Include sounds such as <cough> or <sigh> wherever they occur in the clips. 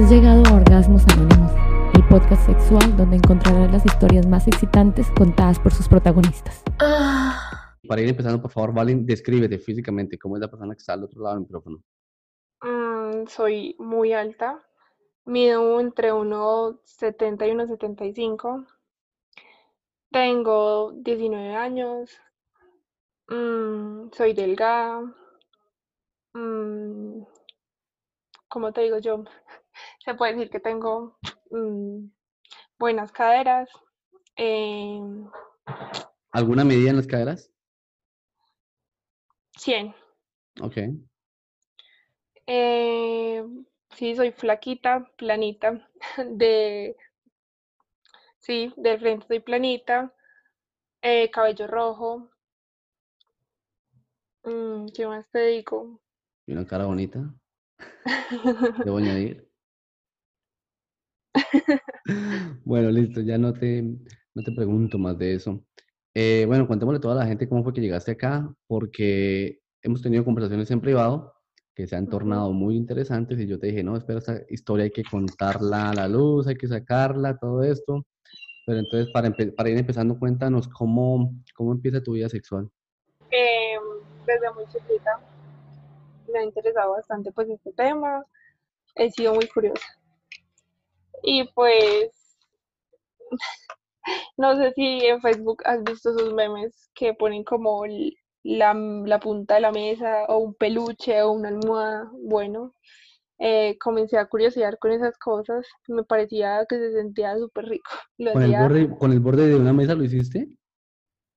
Has llegado a Orgasmos Anónimos, el podcast sexual donde encontrarás las historias más excitantes contadas por sus protagonistas. Para ir empezando, por favor, Valen, descríbete físicamente cómo es la persona que está al otro lado del micrófono. Mm, soy muy alta, mido entre 1,70 y 1,75. Tengo 19 años, mm, soy delgada. mm, ¿Cómo te digo yo? Se puede decir que tengo mm, buenas caderas. em, ¿Alguna medida en las caderas? 100. Ok. Eh, sí, soy flaquita, planita. <laughs> De, sí, de frente soy planita. eh, cabello rojo. Mm, ¿qué más te digo? Y una cara bonita. <laughs> Debo añadir. <laughs> Bueno, listo, ya no te, no te pregunto más de eso. Eh, bueno, cuéntamele a toda la gente cómo fue que llegaste acá, porque hemos tenido conversaciones en privado que se han tornado muy interesantes y yo te dije, no, espera, esta historia hay que contarla a la luz, hay que sacarla, todo esto. Pero entonces, para, para ir empezando, cuéntanos cómo, cómo empieza tu vida sexual. Em, desde muy chiquita me ha interesado bastante pues este tema. He sido muy curiosa. Y pues No sé si en Facebook has visto esos memes que ponen como la, la punta de la mesa o un peluche o una almohada. Bueno, eh, comencé a curiosear con esas cosas. Me parecía que se sentía súper rico. <laughs> Lo ¿Con el borde, con el borde de una mesa lo hiciste?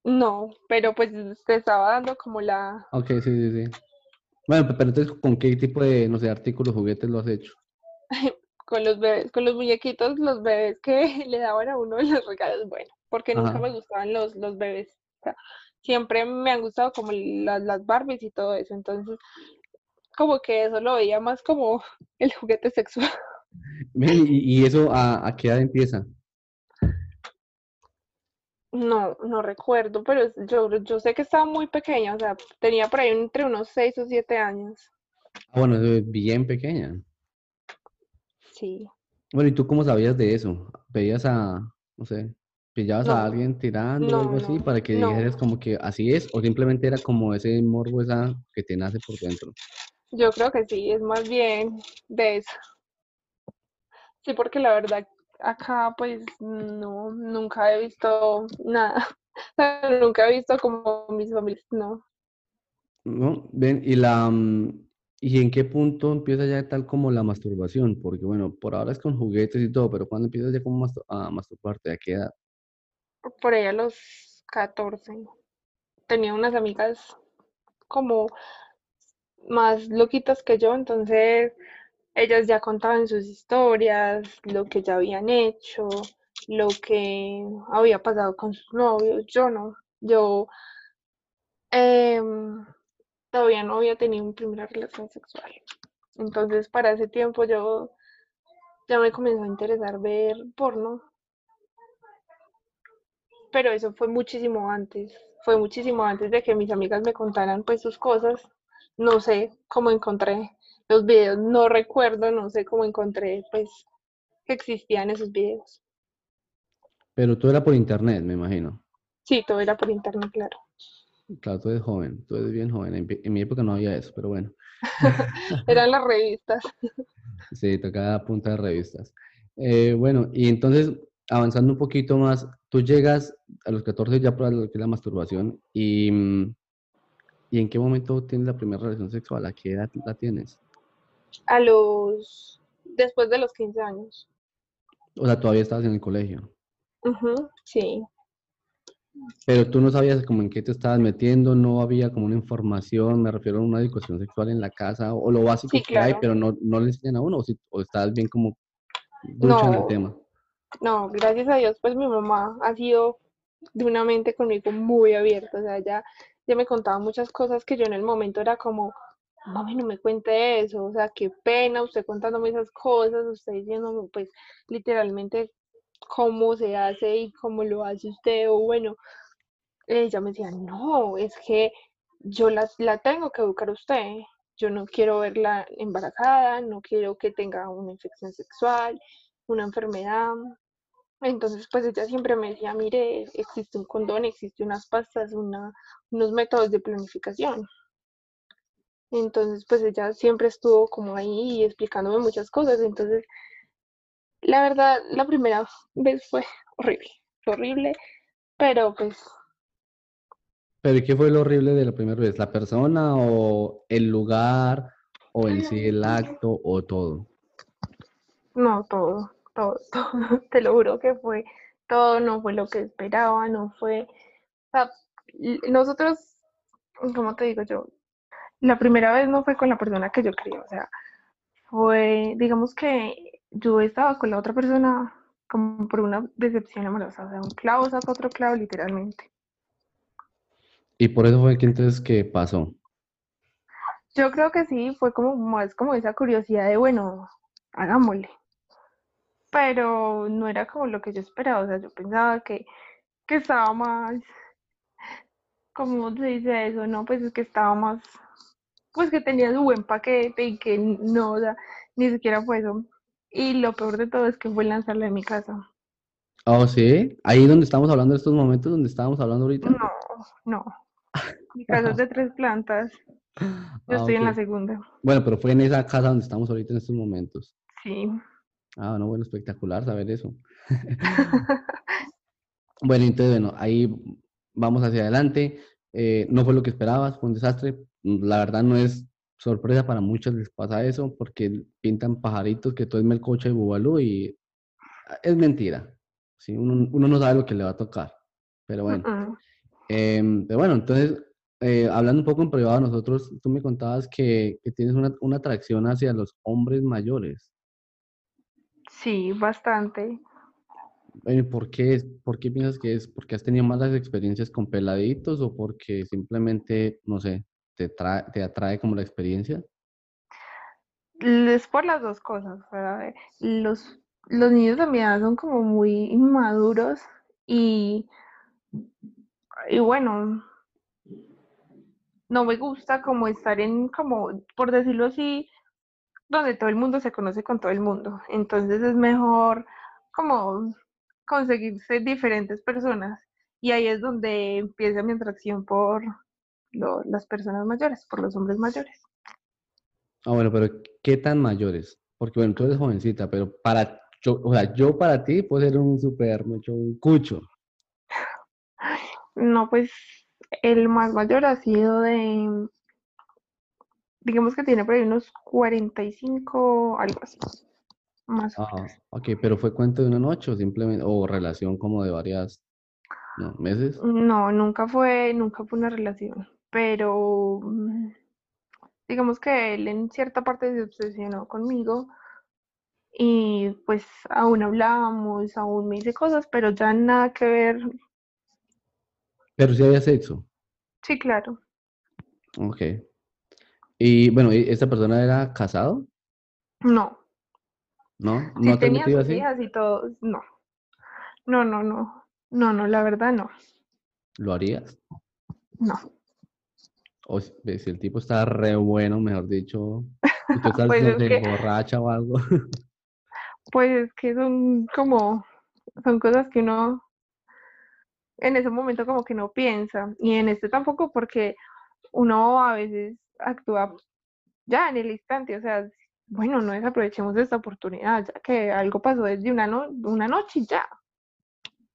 no, pero pues te estaba dando como la... Ok, sí, sí, sí. Bueno, pe- pero entonces, ¿con qué tipo de, no sé, artículos, juguetes lo has hecho? <laughs> con los bebés, con los muñequitos, los bebés que <laughs> le daban a uno en los regalos. Bueno, porque nunca me gustaban los, los bebés. O sea, siempre me han gustado como las, las Barbies y todo eso. Entonces, como que eso lo veía más como <laughs> el juguete sexual. ¿Y, eso a, a qué edad empieza? No, no recuerdo, pero yo, yo sé que estaba muy pequeña, o sea, tenía por ahí entre unos 6 o 7 años. Ah, bueno, bien pequeña. Sí. Bueno, ¿y tú cómo sabías de eso? ¿Veías a, no sé, pillabas a alguien tirando o algo así no, para que dijeras como que así es? ¿O simplemente era como ese morbo esa que te nace por dentro? Yo creo que sí, es más bien de eso. Sí, porque la verdad acá pues no, nunca he visto nada. <laughs> Nunca he visto como mis familias, no. ¿No? Ven, y la, mm, ¿y en qué punto empieza ya tal como la masturbación? Porque bueno, por ahora es con juguetes y todo, pero ¿cuándo empiezas ya como mastu- a masturbarte? ¿A qué edad? Por ahí a los 14 tenía unas amigas como más loquitas que yo, entonces ellas ya contaban sus historias, lo que ya habían hecho, lo que había pasado con sus novios. Yo no, yo em, todavía no había tenido mi primera relación sexual. Entonces, para ese tiempo yo ya me comenzó a interesar ver porno, pero eso fue muchísimo antes, fue muchísimo antes de que mis amigas me contaran pues sus cosas. No sé cómo encontré los videos, no recuerdo, no sé cómo encontré pues que existían esos videos. Pero tú era por internet, me imagino. Sí, todo era por internet, claro. Claro, tú eres joven, tú eres bien joven. En, mi época no había eso, pero bueno. <laughs> Eran las revistas. <laughs> Sí, tocaba punta de revistas. Eh, bueno, y entonces, avanzando un poquito más, tú llegas a los 14 ya para lo que es la masturbación y, mm, ¿y en qué momento tienes la primera relación sexual? ¿A qué edad la tienes? A los, después de los 15 años. O sea, todavía estabas en el colegio, Ujú, sí. Pero tú no sabías como en qué te estabas metiendo, no había como una información, me refiero a una educación sexual en la casa, o lo básico Sí, que hay, pero no, no le enseñan a uno, o, si, o estabas bien como ducha en el tema. no, gracias a Dios, pues mi mamá ha sido de una mente conmigo muy abierta, o sea, ya, ya me contaba muchas cosas que yo en el momento era como, mami, no me cuente eso, o sea, qué pena usted contándome esas cosas, usted diciéndome, pues, literalmente cómo se hace y cómo lo hace usted, o bueno, ella me decía, no, es que yo la, la tengo que educar a usted, yo no quiero verla embarazada, no quiero que tenga una infección sexual, una enfermedad. Entonces, pues ella siempre me decía, mire, existe un condón, existe unas pastas, una, unos métodos de planificación. Entonces, pues ella siempre estuvo como ahí explicándome muchas cosas. Entonces, la verdad, la primera vez fue horrible, horrible, pero pues ¿Pero qué fue lo horrible de la primera vez? ¿La persona o el lugar o en sí el acto o todo? No, todo, todo, <laughs> todo. Te lo juro que fue todo, no fue lo que esperaba, no fue. O sea, nosotros, ¿cómo te digo yo? La primera vez no fue con la persona que yo quería, o sea, fue, digamos que yo estaba con la otra persona como por una decepción amorosa, o sea, un clavo saca otro clavo literalmente. Y por eso fue que entonces que pasó. Yo creo que sí, fue como más como esa curiosidad de, bueno, hagámosle. Pero no era como lo que yo esperaba, o sea, yo pensaba que, que estaba más, ¿cómo se dice eso? No, pues es que estaba más, pues que tenía su buen paquete y que no, o sea, ni siquiera fue eso. Y lo peor de todo es que fue lanzarle de mi casa. Oh, sí, ahí donde estamos hablando de estos momentos, donde estábamos hablando ahorita. No, no. Mi casa es de tres <laughs> plantas. Yo Ah, estoy en la segunda. Bueno, pero fue en esa casa donde estamos ahorita en estos momentos. Sí. Ah, no, bueno, espectacular saber eso. <laughs> <laughs> Bueno, entonces, bueno, ahí vamos hacia adelante. Eh, no fue lo que esperabas, fue un desastre. La verdad no es sorpresa para muchos les pasa eso porque pintan pajaritos que todo es melcocha y bubalú y ah, es mentira. ¿sí? Uno, uno no sabe lo que le va a tocar. Pero bueno. Em, pero bueno, entonces, eh, hablando un poco en privado, nosotros, tú me contabas que, que tienes una, una atracción hacia los hombres mayores. Sí, bastante. Bueno, ¿y ¿por qué, es- por qué piensas que es? ¿Porque has tenido malas experiencias con peladitos o porque simplemente, no sé, te, trae, te atrae como la experiencia? Es por las dos cosas. sea, los, los niños de mi edad son como muy inmaduros y, y bueno, no me gusta como estar en, como, por decirlo así, donde todo el mundo se conoce con todo el mundo. Entonces es mejor como conseguirse diferentes personas. Y ahí es donde empieza mi atracción por lo- las personas mayores, por los hombres mayores. Ah, bueno, pero ¿qué tan mayores? Porque bueno, tú eres jovencita, pero para, yo, o sea, yo para ti puedo ser un super, mucho, un cucho. No, pues el más mayor ha sido de, digamos que tiene por ahí unos 45, algo así, más o Ah, menos. ok, pero fue cuento de una noche o simplemente, o relación como de varias, no, meses. No, nunca fue, nunca fue una relación, pero mm, digamos que él en cierta parte se obsesionó conmigo y pues aún hablábamos, aún me dice cosas, pero ya nada que ver. Pero sí había sexo. Sí, claro. Ok. Y bueno, ¿y ¿esta persona era casado? No, ¿No? sí ¿No te has tenía sus así? hijas y todo. No, no, no, no, no, no, la verdad no, ¿Lo harías? no. O si, el tipo está re bueno, mejor dicho, y tú <laughs> estás, Pues es sé, que, borracha o algo. pues es que son como, son cosas que uno en ese momento como que no piensa y en este tampoco porque uno a veces actúa ya en el instante, o sea, bueno, no desaprovechemos esta oportunidad, ya que algo pasó desde una, no- una noche y ya,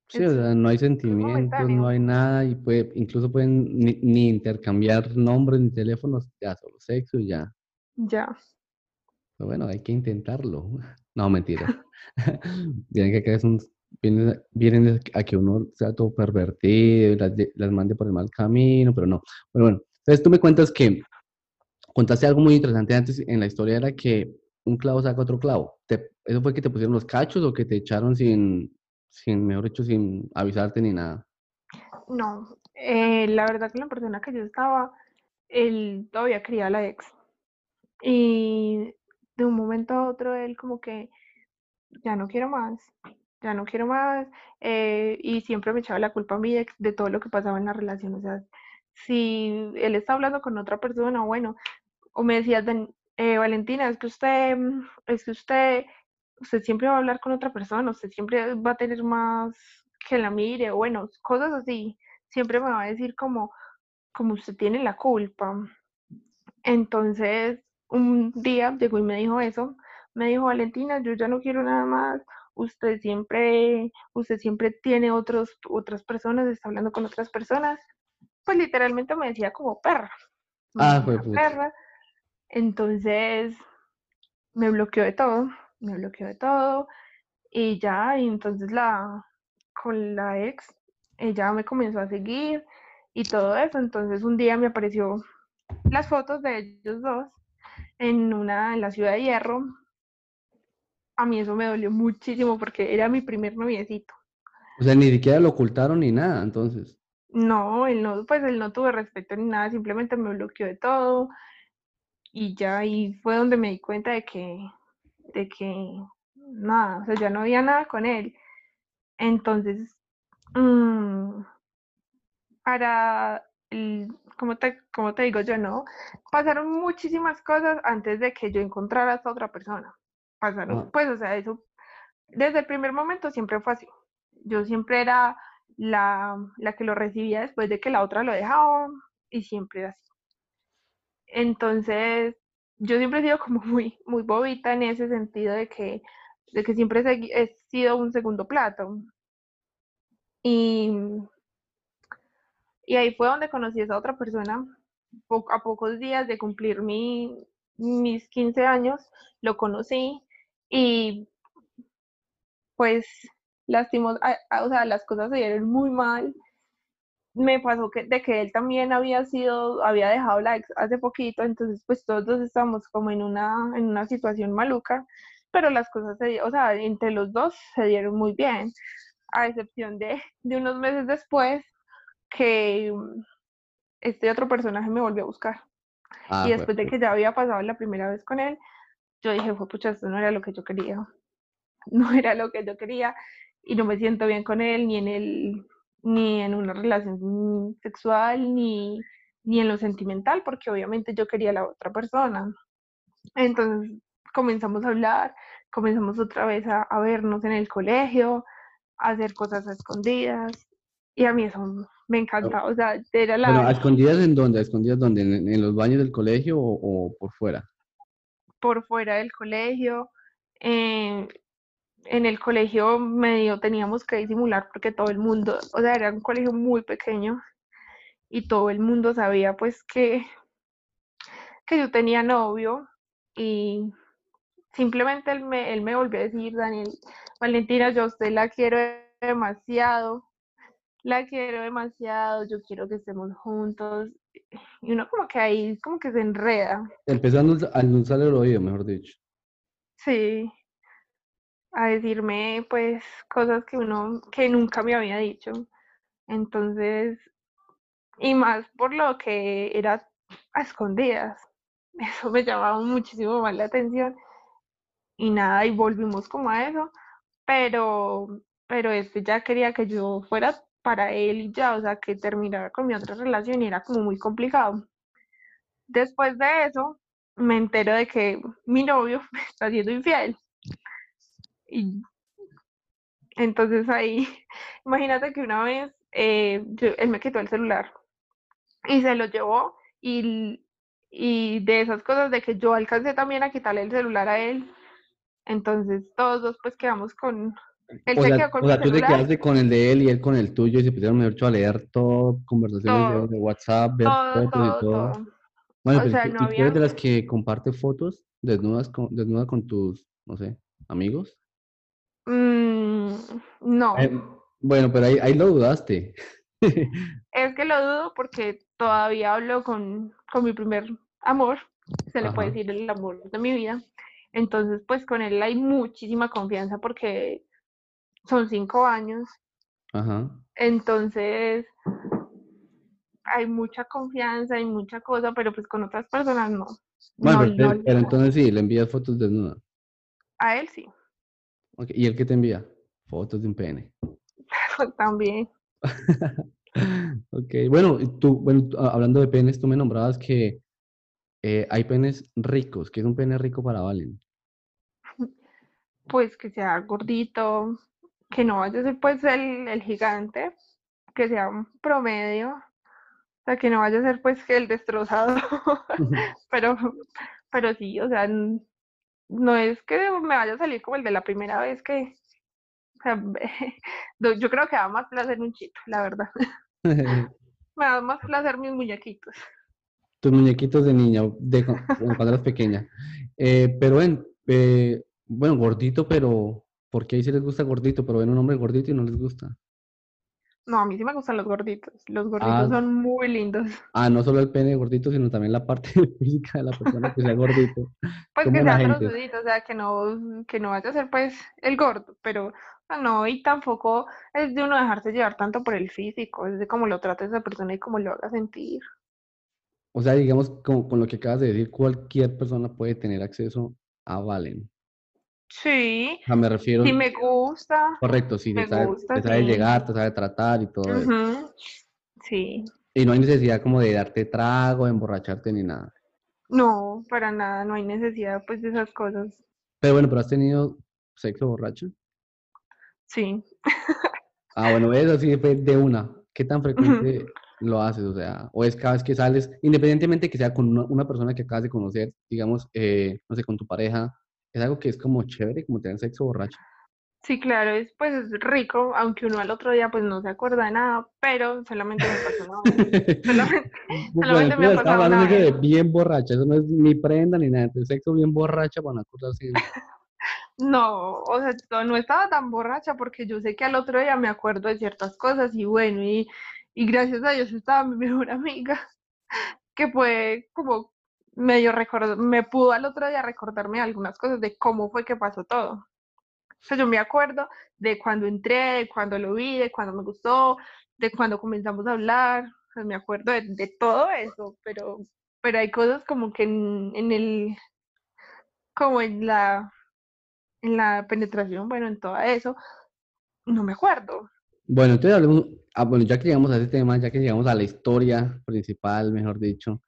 Sí, o sea, no hay sentimientos, no hay nada, y puede, incluso pueden ni, ni intercambiar nombres ni teléfonos, ya solo sexo y ya. ya. Pero bueno, hay que intentarlo. <laughs> No, mentira. <laughs> <laughs> Vienen que acá es un, vienen, vienen a que uno sea todo pervertido, y las, las mande por el mal camino, pero no. Pero bueno, entonces tú me cuentas que contaste algo muy interesante antes en la historia, era que un clavo saca otro clavo. Te- ¿eso fue que te pusieron los cachos o que te echaron sin, sin, mejor dicho, sin avisarte ni nada? No, eh, la verdad que la persona que yo estaba, él todavía quería a la ex y de un momento a otro él como que ya no quiero más, ya no quiero más, eh, y siempre me echaba la culpa a mi ex de todo lo que pasaba en la relación, o sea, si él está hablando con otra persona, bueno, o me decía, eh, Valentina, es que usted, es que usted, usted siempre va a hablar con otra persona, usted siempre va a tener más que la mire, o bueno, cosas así, siempre me va a decir como, como usted tiene la culpa. Entonces, un día llegó y me dijo eso, me dijo, Valentina, yo ya no quiero nada más, usted siempre, usted siempre tiene otros, otras personas, está hablando con otras personas, pues literalmente me decía como perra. Ah, fue perra. Entonces me bloqueó de todo, me bloqueó de todo y ya, y entonces la, con la ex, ella me comenzó a seguir y todo eso, entonces un día me apareció las fotos de ellos dos en una, en la ciudad de Hierro, a mí eso me dolió muchísimo porque era mi primer noviecito. O sea, ni siquiera lo ocultaron ni nada, entonces. No, él no, pues él no tuvo respeto ni nada, simplemente me bloqueó de todo y ya ahí fue donde me di cuenta de que, de que nada, o sea, ya no había nada con él. Entonces, mmm, para el, como te, como te digo yo, no, pasaron muchísimas cosas antes de que yo encontrara a esta otra persona pasaron, ah. pues, o sea, eso, desde el primer momento siempre fue así. Yo siempre era la, la que lo recibía después de que la otra lo dejaba y siempre era así. Entonces, yo siempre he sido como <laughs> muy, muy bobita en ese sentido de que, de que siempre he sido un segundo plato. Y, y ahí fue donde conocí a esa otra persona, a pocos días de cumplir mi, mis 15 años, lo conocí y pues lastimos, o sea, las cosas se dieron muy mal. Me pasó que de que él también había sido, había dejado la ex hace poquito, entonces pues todos dos estábamos como en una, en una situación maluca, pero las cosas se, o sea, entre los dos se dieron muy bien, a excepción de, de unos meses después que este otro personaje me volvió a buscar. Ah, y después de que ya había pasado la primera vez con él, yo dije, fue pucha, esto no era lo que yo quería. <laughs> No era lo que yo quería y no me siento bien con él, ni en el, ni en una relación sexual, ni, ni en lo sentimental, porque obviamente yo quería a la otra persona. Entonces comenzamos a hablar, comenzamos otra vez a, vernos en el colegio, a hacer cosas a escondidas, y a mí eso me encantaba, o sea, era la... ¿a escondidas en dónde? ¿A escondidas dónde? ¿En, los baños del colegio o por fuera? por fuera del colegio. Eh, en el colegio medio teníamos que disimular porque todo el mundo, o sea, era un colegio muy pequeño y todo el mundo sabía pues que, que yo tenía novio y simplemente él me, él me volvió a decir, Daniel, Valentina, yo a usted la quiero demasiado, la quiero demasiado, yo quiero que estemos juntos. Y uno como que ahí, como que se enreda. Empezando a anunciar el oído, mejor dicho. Sí, a decirme pues cosas que uno, que nunca me había dicho. Entonces, y más por lo que era a escondidas. <laughs> Eso me llamaba muchísimo más la atención. Y nada, y volvimos como a eso. Pero, pero este ya quería que yo fuera para él y ya, o sea, que terminara con mi otra relación y era como muy complicado. Después de eso, me entero de que mi novio <laughs> me está siendo infiel. Y entonces ahí, <laughs> imagínate que una vez eh, él me quitó el celular y se lo llevó y, y de esas cosas de que yo alcancé también a quitarle el celular a él, entonces todos dos pues quedamos con, él o se sea, quedó con o sea, tú te quedaste con el de él y él con el tuyo y se pusieron mejor a leer todo, conversaciones de WhatsApp, ver fotos y todo. Bueno, pero tú, eres de las que comparte fotos desnudas con, desnuda con tus, no sé, amigos? Mm, no. Eh, bueno, pero ahí, ahí lo dudaste. es que lo dudo porque todavía hablo con, con mi primer amor, se le puede decir el amor de mi vida. Entonces, pues con él hay muchísima confianza porque son cinco años. Ajá. Entonces, hay mucha confianza, hay mucha cosa, pero pues con otras personas no. Bueno, pero, entonces sí, le envías fotos desnuda. A él sí. ¿Y él qué te envía? Fotos de un pene. <laughs> También. <laughs> ok, bueno, tú, bueno, hablando de penes, tú me nombrabas que, eh, hay penes ricos. ¿Qué es un pene rico para Valen? Pues que sea gordito, que no vaya a ser pues el, el gigante, que sea un promedio, o sea, que no vaya a ser pues que el destrozado, <laughs> pero, pero sí, o sea, no es que me vaya a salir como el de la primera vez que, o sea, <laughs> yo creo que da más placer un chito, la verdad. <laughs> <laughs> Me da más placer mis muñequitos. Tus muñequitos de niña, de cuando eras pequeña. Eh, pero ven, eh, bueno, gordito, pero ¿por qué ahí sí les gusta gordito? Pero ven un hombre gordito y no les gusta. No, a mí sí me gustan los gorditos. Los gorditos Ah, son muy lindos. <laughs> ah, no solo el pene gordito, sino también la parte <laughs> física de la persona que sea gordito. Pues que sea trozudito, o sea, que no, que no vaya a ser pues el gordo, pero ah, no, y tampoco es de uno dejarse llevar tanto por el físico, es de cómo lo trata esa persona y cómo lo haga sentir. O sea, digamos, con, con lo que acabas de decir, cualquier persona puede tener acceso a Valen. Sí, O sea, me refiero, si me gusta, correcto, si me te sabe, gusta, te sabe sí. llegar, te sabe tratar y todo eso. Sí, Y no hay necesidad como de darte trago, de emborracharte ni nada. no, para nada, no hay necesidad pues de esas cosas. Pero bueno, pero has tenido sexo borracho. Sí, Ah, bueno, eso sí de una. ¿Qué tan frecuente lo haces? O sea, o es cada vez que sales, independientemente que sea con una, una persona que acabas de conocer, digamos, eh, no sé, con tu pareja, es algo que es como chévere, como tener sexo borracho. sí, claro, es pues es rico, aunque uno al otro día pues no se acuerda de nada, pero solamente me pasó una vez. <laughs> Solamente, Bueno, solamente me pero ha estaba pasado hablando una de bien borracha, eso no es ni prenda ni nada, entonces sexo bien borracha para no acordarse. de- <laughs> No, o sea, no no estaba tan borracha porque yo sé que al otro día me acuerdo de ciertas cosas y bueno, y, y gracias a Dios estaba mi mejor <laughs> amiga, que fue como medio recordar, me pudo al otro día recordarme algunas cosas de cómo fue que pasó todo. O sea, yo me acuerdo de cuando entré, de cuando lo vi, de cuando me gustó, de cuando comenzamos a hablar, me acuerdo de, de todo eso, pero, pero hay cosas como que en, en el, como en la, en la penetración, bueno, en todo eso, no me acuerdo. Bueno, entonces hablemos, ah, ya que llegamos a ese tema, ya que llegamos a la historia principal, mejor dicho,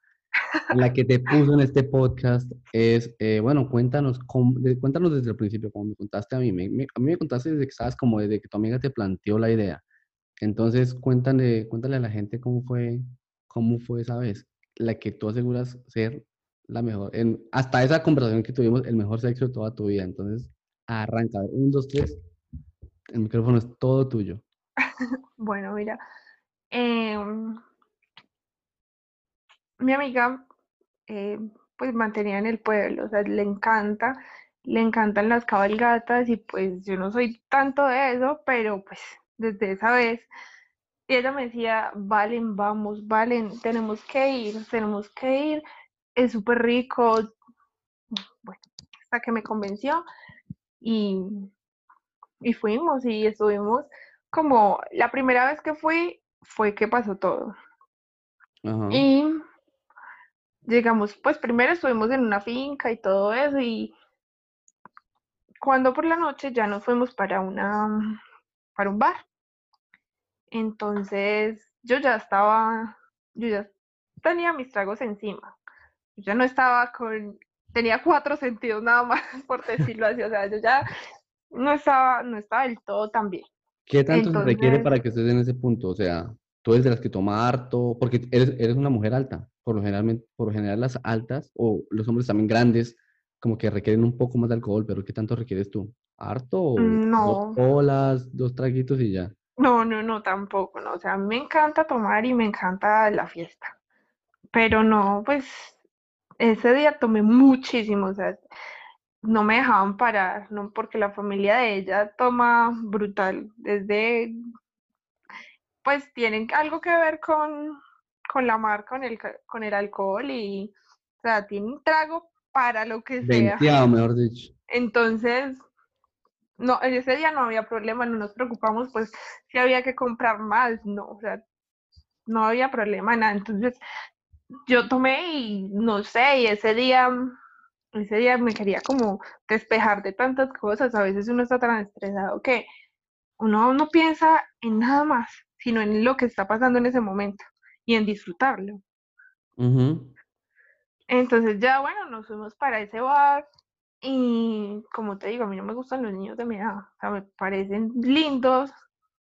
la que te puso en este podcast es, eh, bueno, cuéntanos, cómo- cuéntanos desde el principio, como me contaste a mí. Me- me- a mí me contaste desde que estabas como desde que tu amiga te planteó la idea. Entonces, cuéntale, cuéntale a la gente cómo fue, cómo fue esa vez, la que tú aseguras ser la mejor, en, hasta esa conversación que tuvimos, el mejor sexo de toda tu vida. Entonces, arranca, un, dos, tres, el micrófono es todo tuyo. <laughs> Bueno, mira, em, mi amiga eh, pues mantenía en el pueblo, o sea, le encanta, le encantan las cabalgatas y pues yo no soy tanto de eso, pero pues desde esa vez, y ella me decía, Valen, vamos, Valen, tenemos que ir, tenemos que ir, es súper rico, bueno, hasta que me convenció y, y fuimos y estuvimos como la primera vez que fui fue que pasó todo. Ajá. Y llegamos, pues primero estuvimos en una finca y todo eso y cuando por la noche ya nos fuimos para una para un bar. Entonces yo ya estaba, yo ya tenía mis tragos encima. Yo ya no estaba con, tenía cuatro sentidos nada más, <laughs> por decirlo así. O sea, yo ya no estaba, no estaba del todo tan bien. ¿Qué tanto se requiere para que estés en ese punto? O sea, tú eres de las que toma harto, porque eres, eres una mujer alta. Por lo general, por lo general las altas o los hombres también grandes como que requieren un poco más de alcohol, pero ¿qué tanto requieres tú? ¿Harto o dos no, colas, dos traguitos y ya? no, no, no, tampoco, no. O sea, me encanta tomar y me encanta la fiesta. Pero no, pues ese día tomé muchísimo, o sea, no me dejaban parar, no, porque la familia de ella toma brutal, desde, pues tienen algo que ver con, con la marca, con el, con el alcohol y, o sea, tienen trago para lo que sea. Venteado, mejor dicho. Entonces, no, ese día no había problema, no nos preocupamos, pues si había que comprar más, no, o sea, no había problema, nada. Entonces, yo tomé y no sé, y ese día, ese día me quería como despejar de tantas cosas. A veces uno está tan estresado que uno no piensa en nada más, sino en lo que está pasando en ese momento y en disfrutarlo. Ujú. Entonces ya, bueno, nos fuimos para ese bar y como te digo, a mí no me gustan los niños de mi edad, o sea, me parecen lindos.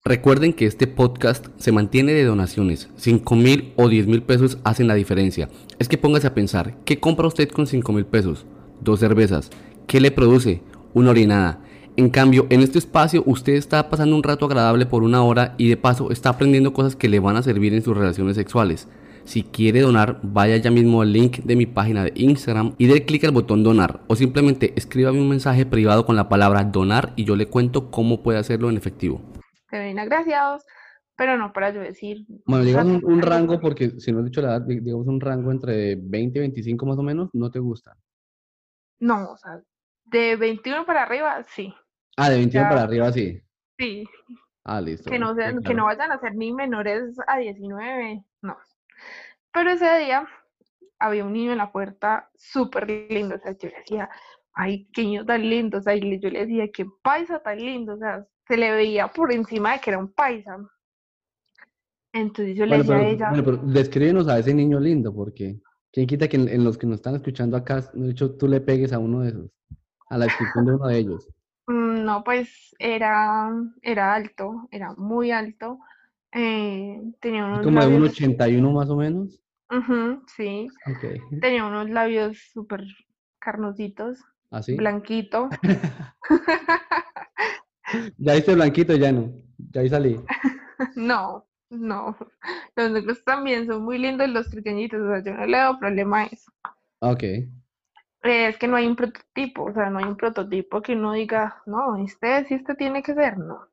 Recuerden que este podcast se mantiene de donaciones. 5 mil o 10 mil pesos hacen la diferencia. Es que póngase a pensar, ¿qué compra usted con 5 mil pesos? Dos cervezas. ¿Qué le produce? Una orinada. En cambio, en este espacio usted está pasando un rato agradable por una hora y de paso está aprendiendo cosas que le van a servir en sus relaciones sexuales. Si quiere donar, vaya ya mismo al link de mi página de Instagram y dé clic al botón donar o simplemente escríbame un mensaje privado con la palabra donar y yo le cuento cómo puede hacerlo en efectivo. Se ven agraciados, pero no para yo decir. Bueno, digamos un, un, rango, porque si no has dicho la edad, digamos un rango entre 20 y 25 más o menos, ¿no te gusta? No, o sea, de 21 para arriba, sí. Ah, de 21 para arriba, sí. Sí. Ah, listo. Que no, sean, que no vayan a ser ni menores a 19, no. Pero ese día había un niño en la puerta súper lindo, o sea, yo le decía, ay, qué niño tan lindo, o sea, y yo le decía, qué paisa tan lindo, o sea, se le veía por encima de que era un paisa. Entonces yo le decía pero, a ella... Bueno, pero descríbenos a ese niño lindo, porque quién quita que en, los que nos están escuchando acá, de hecho, tú le pegues a uno de esos, a la descripción de uno de ellos. Mm, no, pues era, era alto, era muy alto. Eh, tenía unos Como de un 81 más o menos. Sí. Okay. Tenía unos labios súper carnositos, ¿Así? blanquito. <laughs> ya hice blanquito, ya no. Ya ahí salí. <laughs> no, no. Los negros también son muy lindos los pequeñitos, o sea, yo no le doy problema a eso. Ok. Es que no hay un prototipo, o sea, no hay un prototipo que uno diga, no, este sí, este tiene que ser, no.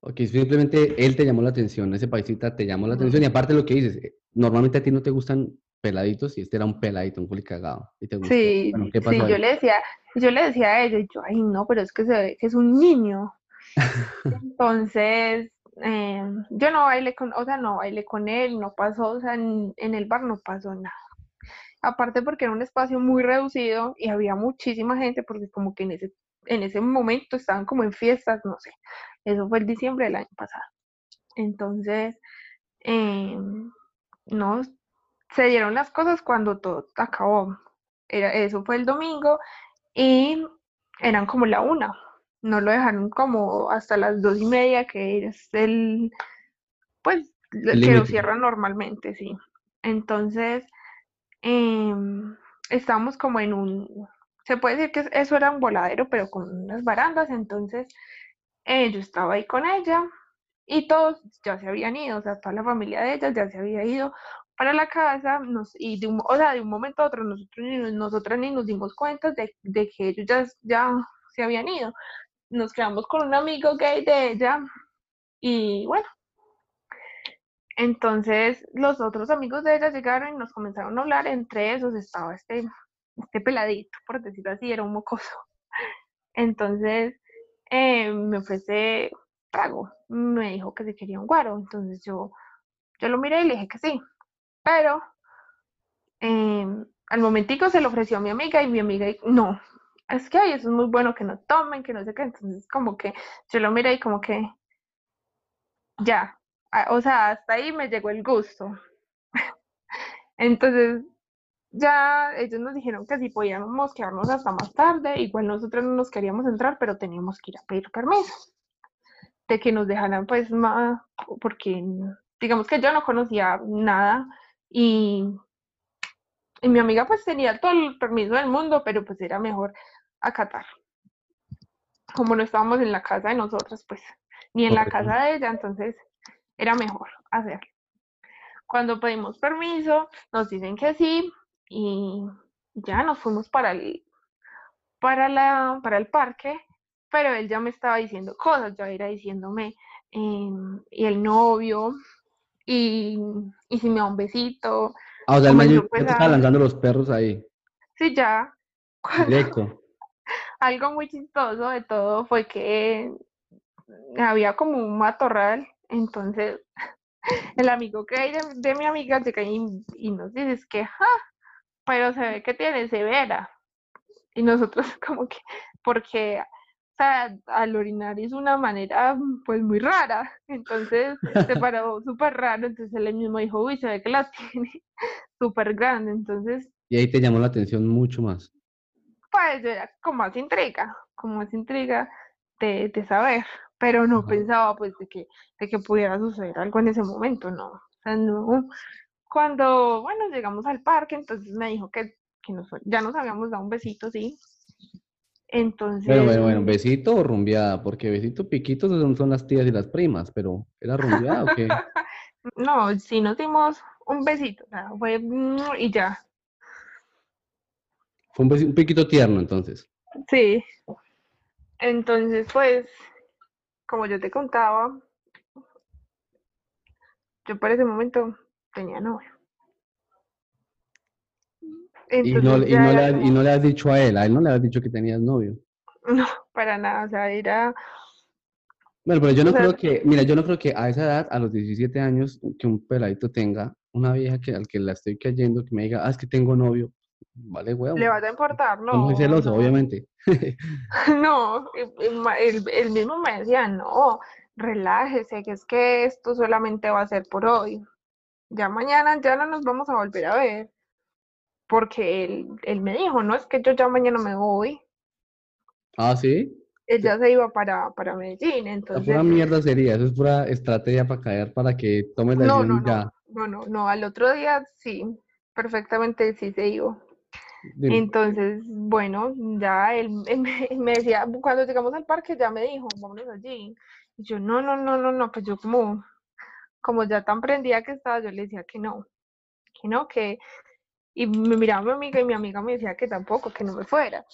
Ok, simplemente él te llamó la atención, ese paisita te llamó la atención. Y aparte lo que dices, eh, normalmente a ti no te gustan peladitos y este era un peladito, un cagado. Y te gustó. Sí, Bueno, ¿qué sí, yo le decía, yo le decía a ella, y yo, ay, no, pero es que se ve que es un niño. <laughs> Entonces, eh, yo no bailé con, o sea, no bailé con él, no pasó, o sea, en, en el bar no pasó nada. Aparte porque era un espacio muy reducido y había muchísima gente porque como que en ese, en ese momento estaban como en fiestas, no sé. Eso fue el diciembre del año pasado. Entonces, eh, no, se dieron las cosas cuando todo acabó. Era, eso fue el domingo y eran como la una. No lo dejaron como hasta las dos y media, que es el, pues, El que lo cierran normalmente, sí. Entonces, em, estábamos como en un, se puede decir que eso era un voladero, pero con unas barandas, entonces eh, yo estaba ahí con ella y todos ya se habían ido, o sea, toda la familia de ella ya se había ido para la casa, nos, y de un, o sea, de un momento a otro nosotros ni, nosotras ni nos dimos cuenta de, de que ellos ya, ya se habían ido. Nos quedamos con un amigo gay de ella y bueno, entonces los otros amigos de ella llegaron y nos comenzaron a hablar, entre esos estaba este, este peladito, por decirlo así, era un mocoso. <laughs> Entonces eh, me ofrece trago, me dijo que se quería un guaro, entonces yo, yo lo miré y le dije que sí, pero eh, al momentico se lo ofreció a mi amiga y mi amiga no, es que ay, eso es muy bueno que no tomen, que no sé qué, entonces como que yo lo miré y como que ya, o sea, hasta ahí me llegó el gusto. <laughs> Entonces, ya ellos nos dijeron que si podíamos quedarnos hasta más tarde, igual nosotros no nos queríamos entrar, pero teníamos que ir a pedir permiso, de que nos dejaran pues más, porque digamos que yo no conocía nada y, y mi amiga pues tenía todo el permiso del mundo, pero pues era mejor acatar. Como no estábamos en la casa de nosotros, pues, ni en la casa de ella, entonces era mejor hacerlo. Cuando pedimos permiso, nos dicen que sí y ya nos fuimos para el, para la, para el parque, pero él ya me estaba diciendo cosas, ya era diciéndome, em, y el novio, y, y si me da un besito, Ah, o sea, el man estaba lanzando los perros ahí, sí, ya. Cuando- <laughs> algo muy chistoso de todo fue que había como un matorral, entonces <laughs> el amigo que hay de, de mi amiga llega y, y nos dice es que, ja, pero se ve que tiene severa. Y nosotros <laughs> como que, porque, o sea, al orinar es una manera pues muy rara, entonces se <laughs> paró súper raro, entonces él mismo dijo, uy, se ve que la tiene súper grande, entonces Y ahí te llamó la atención mucho más. Pues yo era como más intriga, como más intriga de, de saber, pero no Ajá. pensaba pues de que, de que pudiera suceder algo en ese momento, no. O sea, no. Cuando, bueno, llegamos al parque, entonces me dijo que, que nos, ya nos habíamos dado un besito, sí. Entonces, Bueno, bueno, bueno, besito o rumbeada, porque besito piquitos son, son las tías y las primas, pero ¿era rumbeada o qué? <laughs> no, sí nos dimos un besito, o sea, fue mm, y ya, Fue un, besi- un piquito tierno entonces. sí. Entonces, pues, como yo te contaba, yo para ese momento tenía novio. Y no, y, no le, y como- no le has dicho a él, a él no le has dicho que tenías novio. <laughs> No, para nada, o sea, era, Bueno, pero yo no O sea, creo que, mira, yo no creo que a esa edad, a los 17 años, que un peladito tenga una vieja que al que la estoy cayendo, que me diga, ah, es que tengo novio. Vale, huevo. le vas a importar, no, muy celoso, no, obviamente. No, él, él mismo me decía, no, relájese, que es que esto solamente va a ser por hoy, ya mañana ya no nos vamos a volver a ver, porque él, él me dijo, no, es que yo ya mañana me voy, Ah, sí. él ya se iba para, para Medellín, La entonces, pura mierda sería, eso es pura estrategia para caer, para que tomes la no, decisión no, ya. no, no, no, no, al otro día sí, perfectamente sí se iba. Entonces, bueno, ya <laughs> él, me, decía, cuando llegamos al parque ya me dijo, vámonos allí. Y yo, no, no, no, no, no, pues yo como, como ya tan prendida que estaba, yo le decía que no, que no, que, y me miraba mi amiga y mi amiga me decía que tampoco, que no me fuera.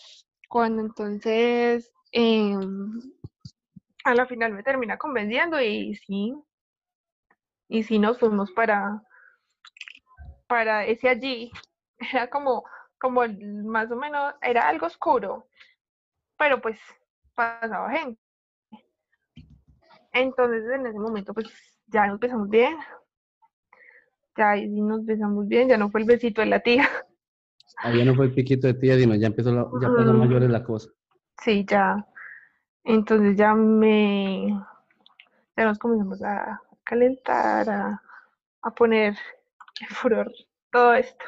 Cuando entonces, em, a la final me termina convenciendo y sí, y sí nos fuimos para, para ese allí. <laughs> Era como, como más o menos, era algo oscuro, pero pues pasaba gente. Entonces en ese momento pues ya nos besamos bien, ya sí nos besamos bien, ya no fue el besito de la tía, <laughs> Ah, ya no fue el piquito de tía, sino ya empezó la, ya pasó Mm. mayores la cosa. sí, ya. Entonces ya me, ya nos comenzamos a calentar, a, a poner en furor todo esto.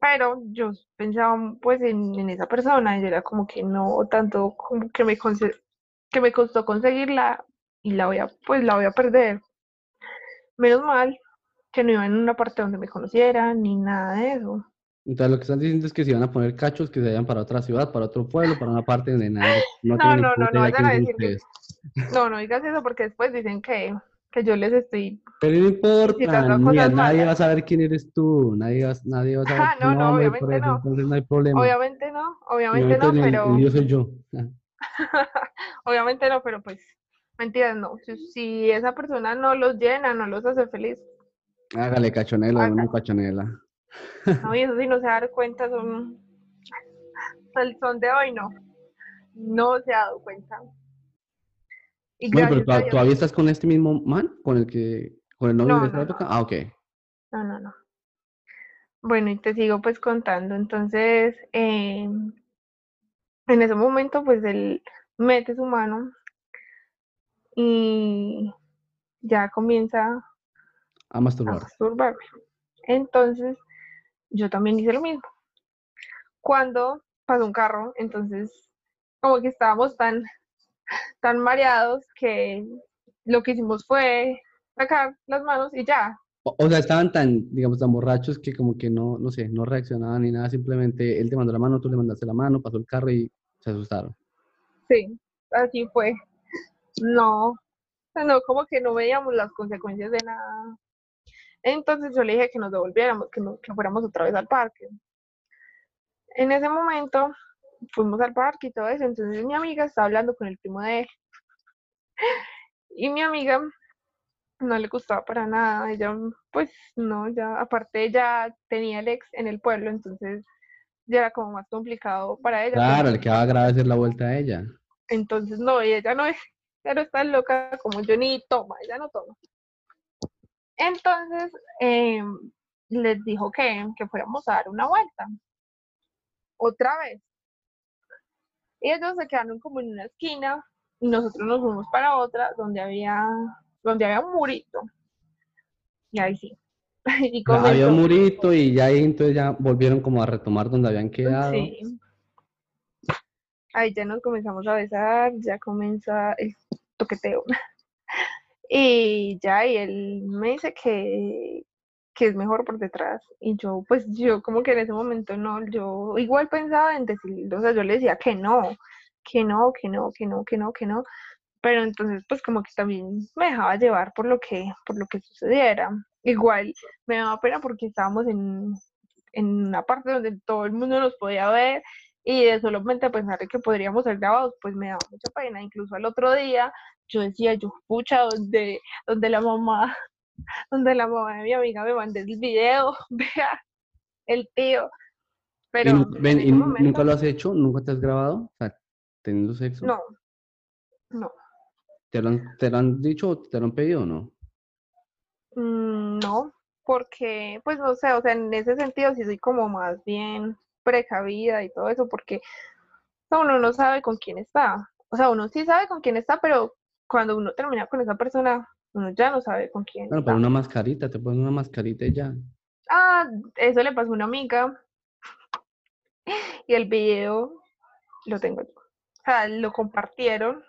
Pero yo pensaba pues en, en esa persona y era como que no tanto como que me, que me costó conseguirla y la voy a, pues la voy a perder. Menos mal que no iba en una parte donde me conocieran ni nada de eso. Entonces lo que están diciendo es que se iban a poner cachos que se vayan para otra ciudad, para otro pueblo, para una parte donde nadie, no, No, no, no, no vayan a decir que-. No, no digas eso porque después dicen que, que yo les estoy... Pero no importa, nadie malas. va a saber quién eres tú, nadie va, nadie va a saber Ah, no, no, obviamente eso, no. entonces no hay problema. Obviamente no, obviamente Obviamente no, pero... yo soy yo. <laughs> Obviamente no, pero pues, mentiras, no. Si, si esa persona no los llena, no los hace feliz, Hágale cachonela, Haga. una cachonela. no, y eso sí no se da cuenta, son, el son de hoy, no. No se ha dado cuenta. Y Bueno, pero a ¿to- Dios- ¿todavía estás con este mismo man? ¿Con el que, con el novio No, de esa no, época? Ah, ok. No, no, no. Bueno, y te sigo pues contando. Entonces, eh, en ese momento, pues él mete su mano y ya comienza A a masturbar. masturbarme. Entonces, yo también hice lo mismo. Cuando pasó un carro, entonces, como que estábamos tan, tan mareados que lo que hicimos fue sacar las manos y ya. O, o sea, estaban tan, digamos, tan borrachos que como que no, no sé, no reaccionaban ni nada, simplemente él te mandó la mano, tú le mandaste la mano, pasó el carro y se asustaron. Sí, así fue. No, no, como que no veíamos las consecuencias de nada. Entonces yo le dije que nos devolviéramos, que, no- que fuéramos otra vez al parque. En ese momento fuimos al parque y todo eso, entonces mi amiga estaba hablando con el primo de él. Y mi amiga no le gustaba para nada, ella pues no, ya aparte ella tenía el ex en el pueblo, entonces ya era como más complicado para ella. Claro, pensar le quedaba grave hacer la vuelta a ella. entonces, no, y ella no es, ella no está loca como yo, ni toma, ella no toma. Entonces, em, les dijo que, que fuéramos a dar una vuelta. Otra vez. Y ellos se quedaron como en una esquina y nosotros nos fuimos para otra donde había, donde había un murito. Y ahí sí. <laughs> y había un murito y ya ahí entonces ya volvieron como a retomar donde habían quedado. Sí. Ahí ya nos comenzamos a besar, ya comienza el toqueteo. <laughs> Y ya, y él me dice que, que es mejor por detrás. Y yo, pues yo como que en ese momento no, yo igual pensaba en decirle, o sea, yo le decía que no, que no, que no, que no, que no, que no. Pero entonces pues como que también me dejaba llevar por lo que, por lo que sucediera. Igual me daba pena porque estábamos en, en una parte donde todo el mundo nos podía ver y de solamente pensar en que podríamos ser grabados, pues me daba mucha pena. Incluso al otro día yo decía, yo pucha, donde, donde la mamá, donde la mamá de mi amiga me mandé el video, <laughs> vea, el tío. Y, Pero nu- ven, en ¿y momento, nunca lo has hecho? ¿Nunca te has grabado? O sea, teniendo sexo. no, no, ¿Te lo han, te lo han dicho o te lo han pedido o no? mm, no, porque, pues no sé, o sea, en ese sentido sí soy como más bien precavida y todo eso, porque uno no sabe con quién está. O sea, uno sí sabe con quién está, pero cuando uno termina con esa persona, uno ya no sabe con quién Bueno, pero una mascarita, te pones una mascarita y ya. Ah, eso le pasó a una amiga y el video lo tengo yo. O sea, lo compartieron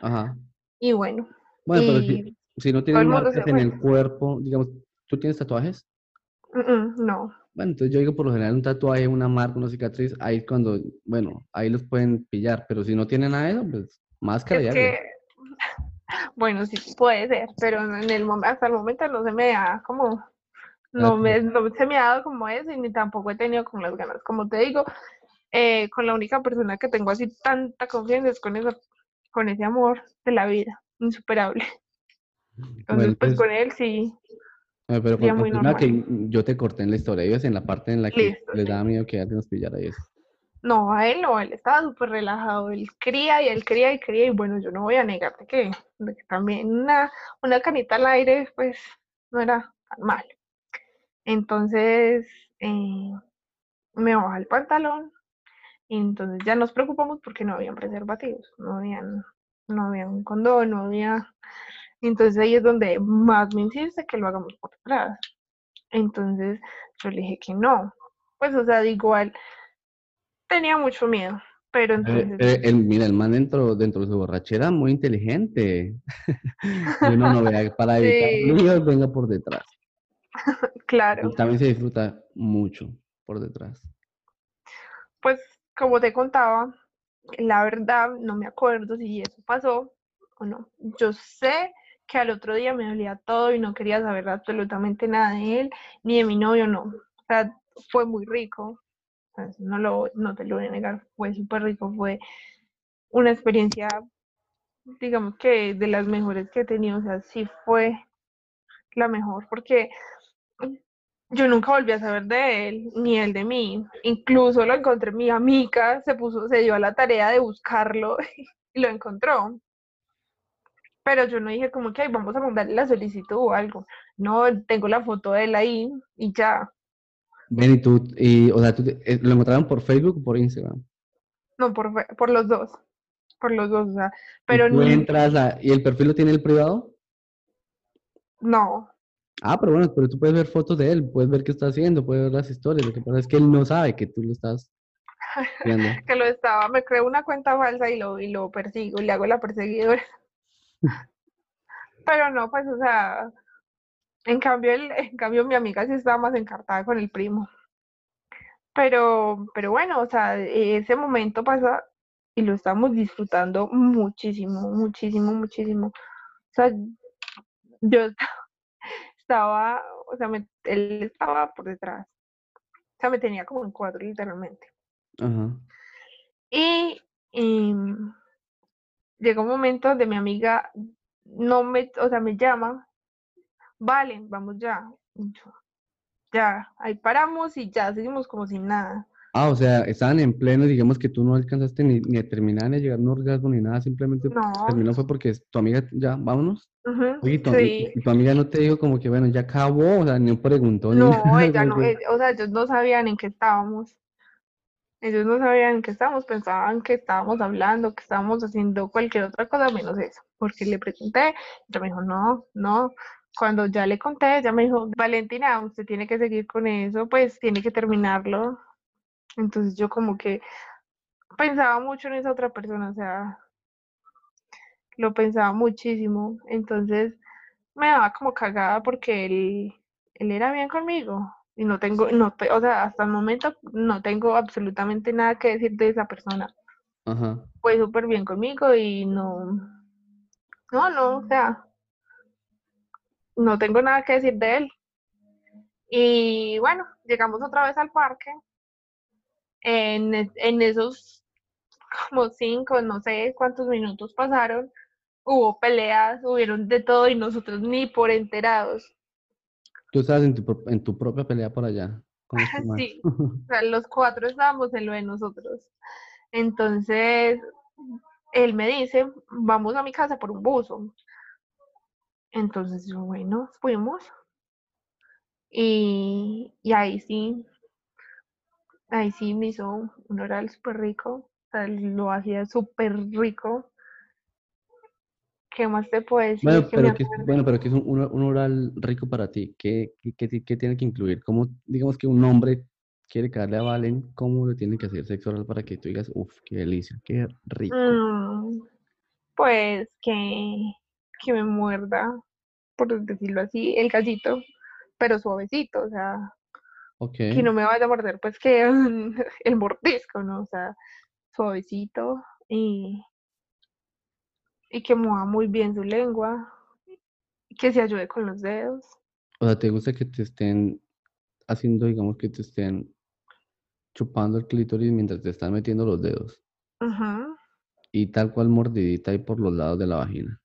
Ajá. y bueno, Bueno, pero si, si no tienes marcas en el cuerpo, digamos, ¿tú tienes tatuajes? No, Bueno, entonces yo digo por lo general un tatuaje, una marca, una cicatriz, ahí cuando, bueno, ahí los pueden pillar, pero si no tienen nada de eso, pues máscara es hágale. que, bueno, sí puede ser, pero en el hasta el momento no se me da como, no me, no se me ha dado como eso y ni tampoco he tenido con las ganas. Como te digo, eh, con la única persona que tengo así tanta confianza es con esa, con ese amor de la vida, insuperable. Entonces, Bueno, pues entonces, con él sí, eh, pero con- muy que yo te corté en la historia, ibas en la parte en la que Listo, les sí. daba miedo que alguien nos pillara eso. No, a él no, él estaba súper relajado, él cría y él cría y cría y bueno, yo no voy a negarte que, también una, una canita al aire pues no era tan mal. Entonces eh, me baja el pantalón y entonces ya nos preocupamos porque no habían preservativos, no habían, no había un condón, no había... Entonces ahí es donde más me insiste que lo hagamos por detrás. Entonces yo le dije que no. Pues o sea, igual tenía mucho miedo, pero Eh, entonces eh, el, mira, el man dentro, dentro de su borrachera, muy inteligente. <laughs> Uno no vea, para evitar Sí, líos, venga por detrás. <laughs> claro. Y también se disfruta mucho por detrás. Pues como te contaba, la verdad no me acuerdo si eso pasó o no. Yo sé que al otro día me dolía todo y no quería saber absolutamente nada de él, ni de mi novio, no. O sea, fue muy rico. No lo, no te lo voy a negar, fue súper rico, fue una experiencia, digamos que de las mejores que he tenido, o sea, sí fue la mejor, porque yo nunca volví a saber de él, ni él de mí. Incluso lo encontré, mi amiga se puso, se dio a la tarea de buscarlo <laughs> y lo encontró. Pero yo no dije como que "Ay, vamos a mandarle la solicitud o algo. No, tengo la foto de él ahí y ya. Ven, y tú, y, o sea, tú eh, ¿lo encontraron por Facebook o por Instagram? No, por, por los dos. Por los dos, o sea. Y Pero tú n- entras a, ¿y el perfil lo tiene el privado? no, Ah, pero bueno, pero tú puedes ver fotos de él, puedes ver qué está haciendo, puedes ver las historias. Lo que pasa es que él no sabe que tú lo estás <laughs> viendo. que lo estaba, me creo una cuenta falsa y lo, y lo persigo, le hago la perseguidora. <laughs> Pero no, pues, o sea, en cambio, el, en cambio mi amiga sí estaba más encartada con el primo. Pero, pero bueno, o sea, ese momento pasa y lo estamos disfrutando muchísimo, muchísimo, muchísimo. O sea, yo <laughs> estaba, o sea, me- él estaba por detrás. O sea, me tenía como en cuatro, literalmente. Y, em, llega un momento donde mi amiga no me, o sea, me llama, vale, vamos ya. Y ya, ahí paramos y ya seguimos como sin nada. Ah, o sea, estaban en pleno, digamos que tú no alcanzaste ni, ni a terminar ni a llegar a un orgasmo ni nada, simplemente No, terminó fue porque tu amiga, ya, vámonos. ujú, Oye, y tu, y- sí, y tu amiga no te dijo como que, bueno, ya acabó, o sea, ni preguntó ni no, nada, <laughs> ella no, o sea, ellos no sabían en qué estábamos. Ellos no sabían en qué estábamos, pensaban que estábamos hablando, que estábamos haciendo cualquier otra cosa menos eso. Porque le pregunté, ella me dijo, no, no, cuando ya le conté, ella me dijo, Valentina, usted tiene que seguir con eso, pues tiene que terminarlo. Entonces yo como que pensaba mucho en esa otra persona, o sea, lo pensaba muchísimo. Entonces me daba como cagada porque él, él era bien conmigo y no tengo, no, o sea, hasta el momento no tengo absolutamente nada que decir de esa persona. Ajá. Fue súper bien conmigo y no, no, no, o sea, no tengo nada que decir de él. Y bueno, llegamos otra vez al parque. En, en esos como cinco, no sé cuántos minutos pasaron, hubo peleas, hubieron de todo y nosotros ni por enterados. Tú estabas en tu, en tu propia pelea por allá. <laughs> Sí, o sea, los cuatro estábamos en lo de nosotros. Entonces, él me dice, vamos a mi casa por un buzo. Entonces yo, bueno, fuimos. Y, y ahí sí, ahí sí me hizo un oral súper rico. O sea, lo hacía súper rico. ¿Qué más te puedo decir? Bueno, pero que, bueno, pero que es un, un, oral rico para ti. ¿Qué, qué, qué, tiene que incluir? ¿Cómo, digamos que un hombre quiere caerle a Valen, cómo le tiene que hacer sexo oral para que tú digas, uff, qué delicia, qué rico? Mm, pues que, que me muerda, por decirlo así, el gallito, pero suavecito, o sea, que no me vaya a morder, pues que <laughs> el mordisco, ¿no? O sea, suavecito y, y que mueva muy bien su lengua, y que se ayude con los dedos. O sea, ¿te gusta que te estén haciendo, digamos, que te estén chupando el clítoris mientras te están metiendo los dedos? Ajá. Y tal cual mordidita ahí por los lados de la vagina.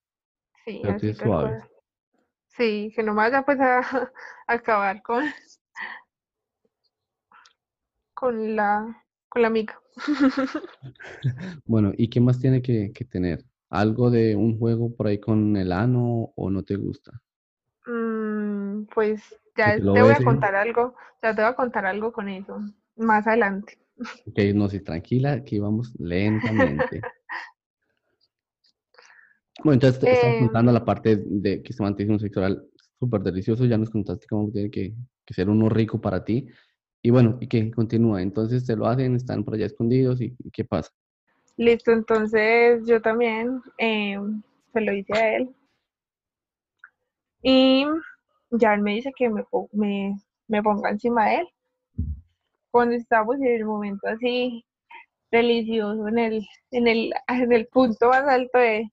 Sí, así suave. Sí, que no vaya pues a, <laughs> acabar con, con la con la mica. <laughs> bueno, ¿y qué más tiene que, tener? ¿Algo de un juego por ahí con el ano o no te gusta? Mm, pues ya te, voy a contar algo, ya te voy a contar algo con eso, más adelante. Ok, no, sí, tranquila, aquí vamos <laughs> lentamente. Bueno, entonces te estás contando la parte de que se mantiene un sexual súper delicioso, ya nos contaste cómo tiene que, ser uno rico para ti. Y bueno, y que continúa, entonces te lo hacen, están por allá escondidos y, ¿qué pasa? Listo, entonces yo también eh, se lo hice a él. Y ya él me dice que me, me, me ponga encima de él. Cuando estamos en el momento así delicioso, en el, en el, <laughs> en el punto más alto de,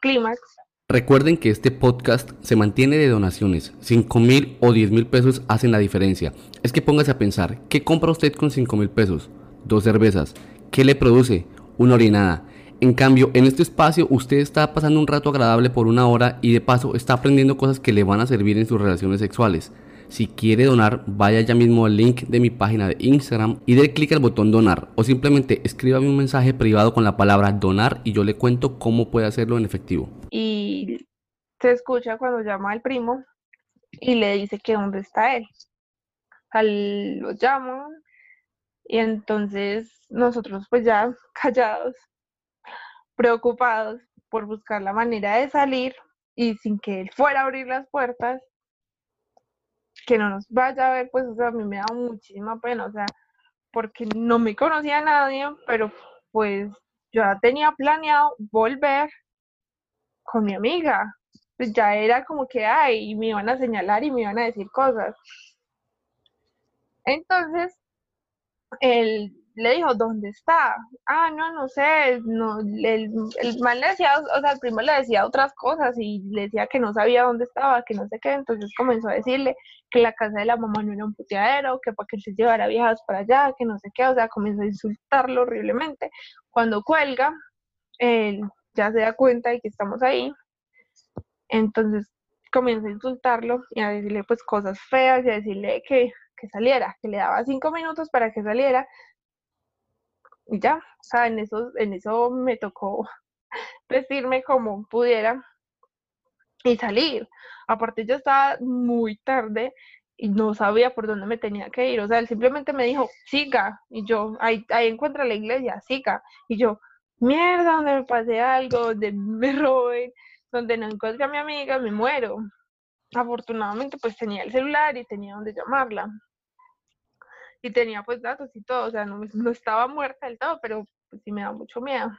clímax. Recuerden que este podcast se mantiene de donaciones. 5 mil o 10 mil pesos hacen la diferencia. Es que póngase a pensar, ¿qué compra usted con 5 mil pesos? Dos cervezas. ¿Qué le produce? Una orinada. En cambio, en este espacio usted está pasando un rato agradable por una hora y de paso está aprendiendo cosas que le van a servir en sus relaciones sexuales. Si quiere donar, vaya ya mismo al link de mi página de Instagram y dé clic al botón donar o simplemente escríbame un mensaje privado con la palabra donar y yo le cuento cómo puede hacerlo en efectivo. Y se escucha cuando llama al primo y le dice que dónde está él. Al, lo llamo y entonces nosotros pues ya <laughs> callados, preocupados por buscar la manera de salir y sin que él fuera a abrir las puertas, que no nos vaya a ver, pues, o sea, a mí me da muchísima pena, o sea, porque no me conocía a nadie, pero pues yo ya tenía planeado volver con mi amiga. Pues ya era como que, ay, me iban a señalar y me iban a decir cosas. Entonces, el le dijo, ¿dónde está? Ah, no, no sé, no, el, el mal le decía, o sea, el primo le decía otras cosas y le decía que no sabía dónde estaba, que no sé qué, entonces comenzó a decirle que la casa de la mamá no era un puteadero, que para que se llevara viejas para allá, que no sé qué, o sea, comenzó a insultarlo horriblemente. Cuando cuelga, él ya se da cuenta de que estamos ahí, entonces comienza a insultarlo y a decirle pues cosas feas y a decirle que, que saliera, que le daba cinco minutos para que saliera y ya, o sea, en eso, en eso me tocó <laughs> vestirme como pudiera y salir. Aparte yo estaba muy tarde y no sabía por dónde me tenía que ir. O sea, él simplemente me dijo, siga. Y yo, ahí, ahí encuentra la iglesia, siga. Y yo, mierda, donde me pase algo, donde me <laughs> roben, donde no encuentre a mi amiga, me muero. afortunadamente pues tenía el celular y tenía donde llamarla. Y tenía pues datos y todo, o sea, no, <laughs> no estaba muerta del todo, pero pues, sí me da mucho miedo.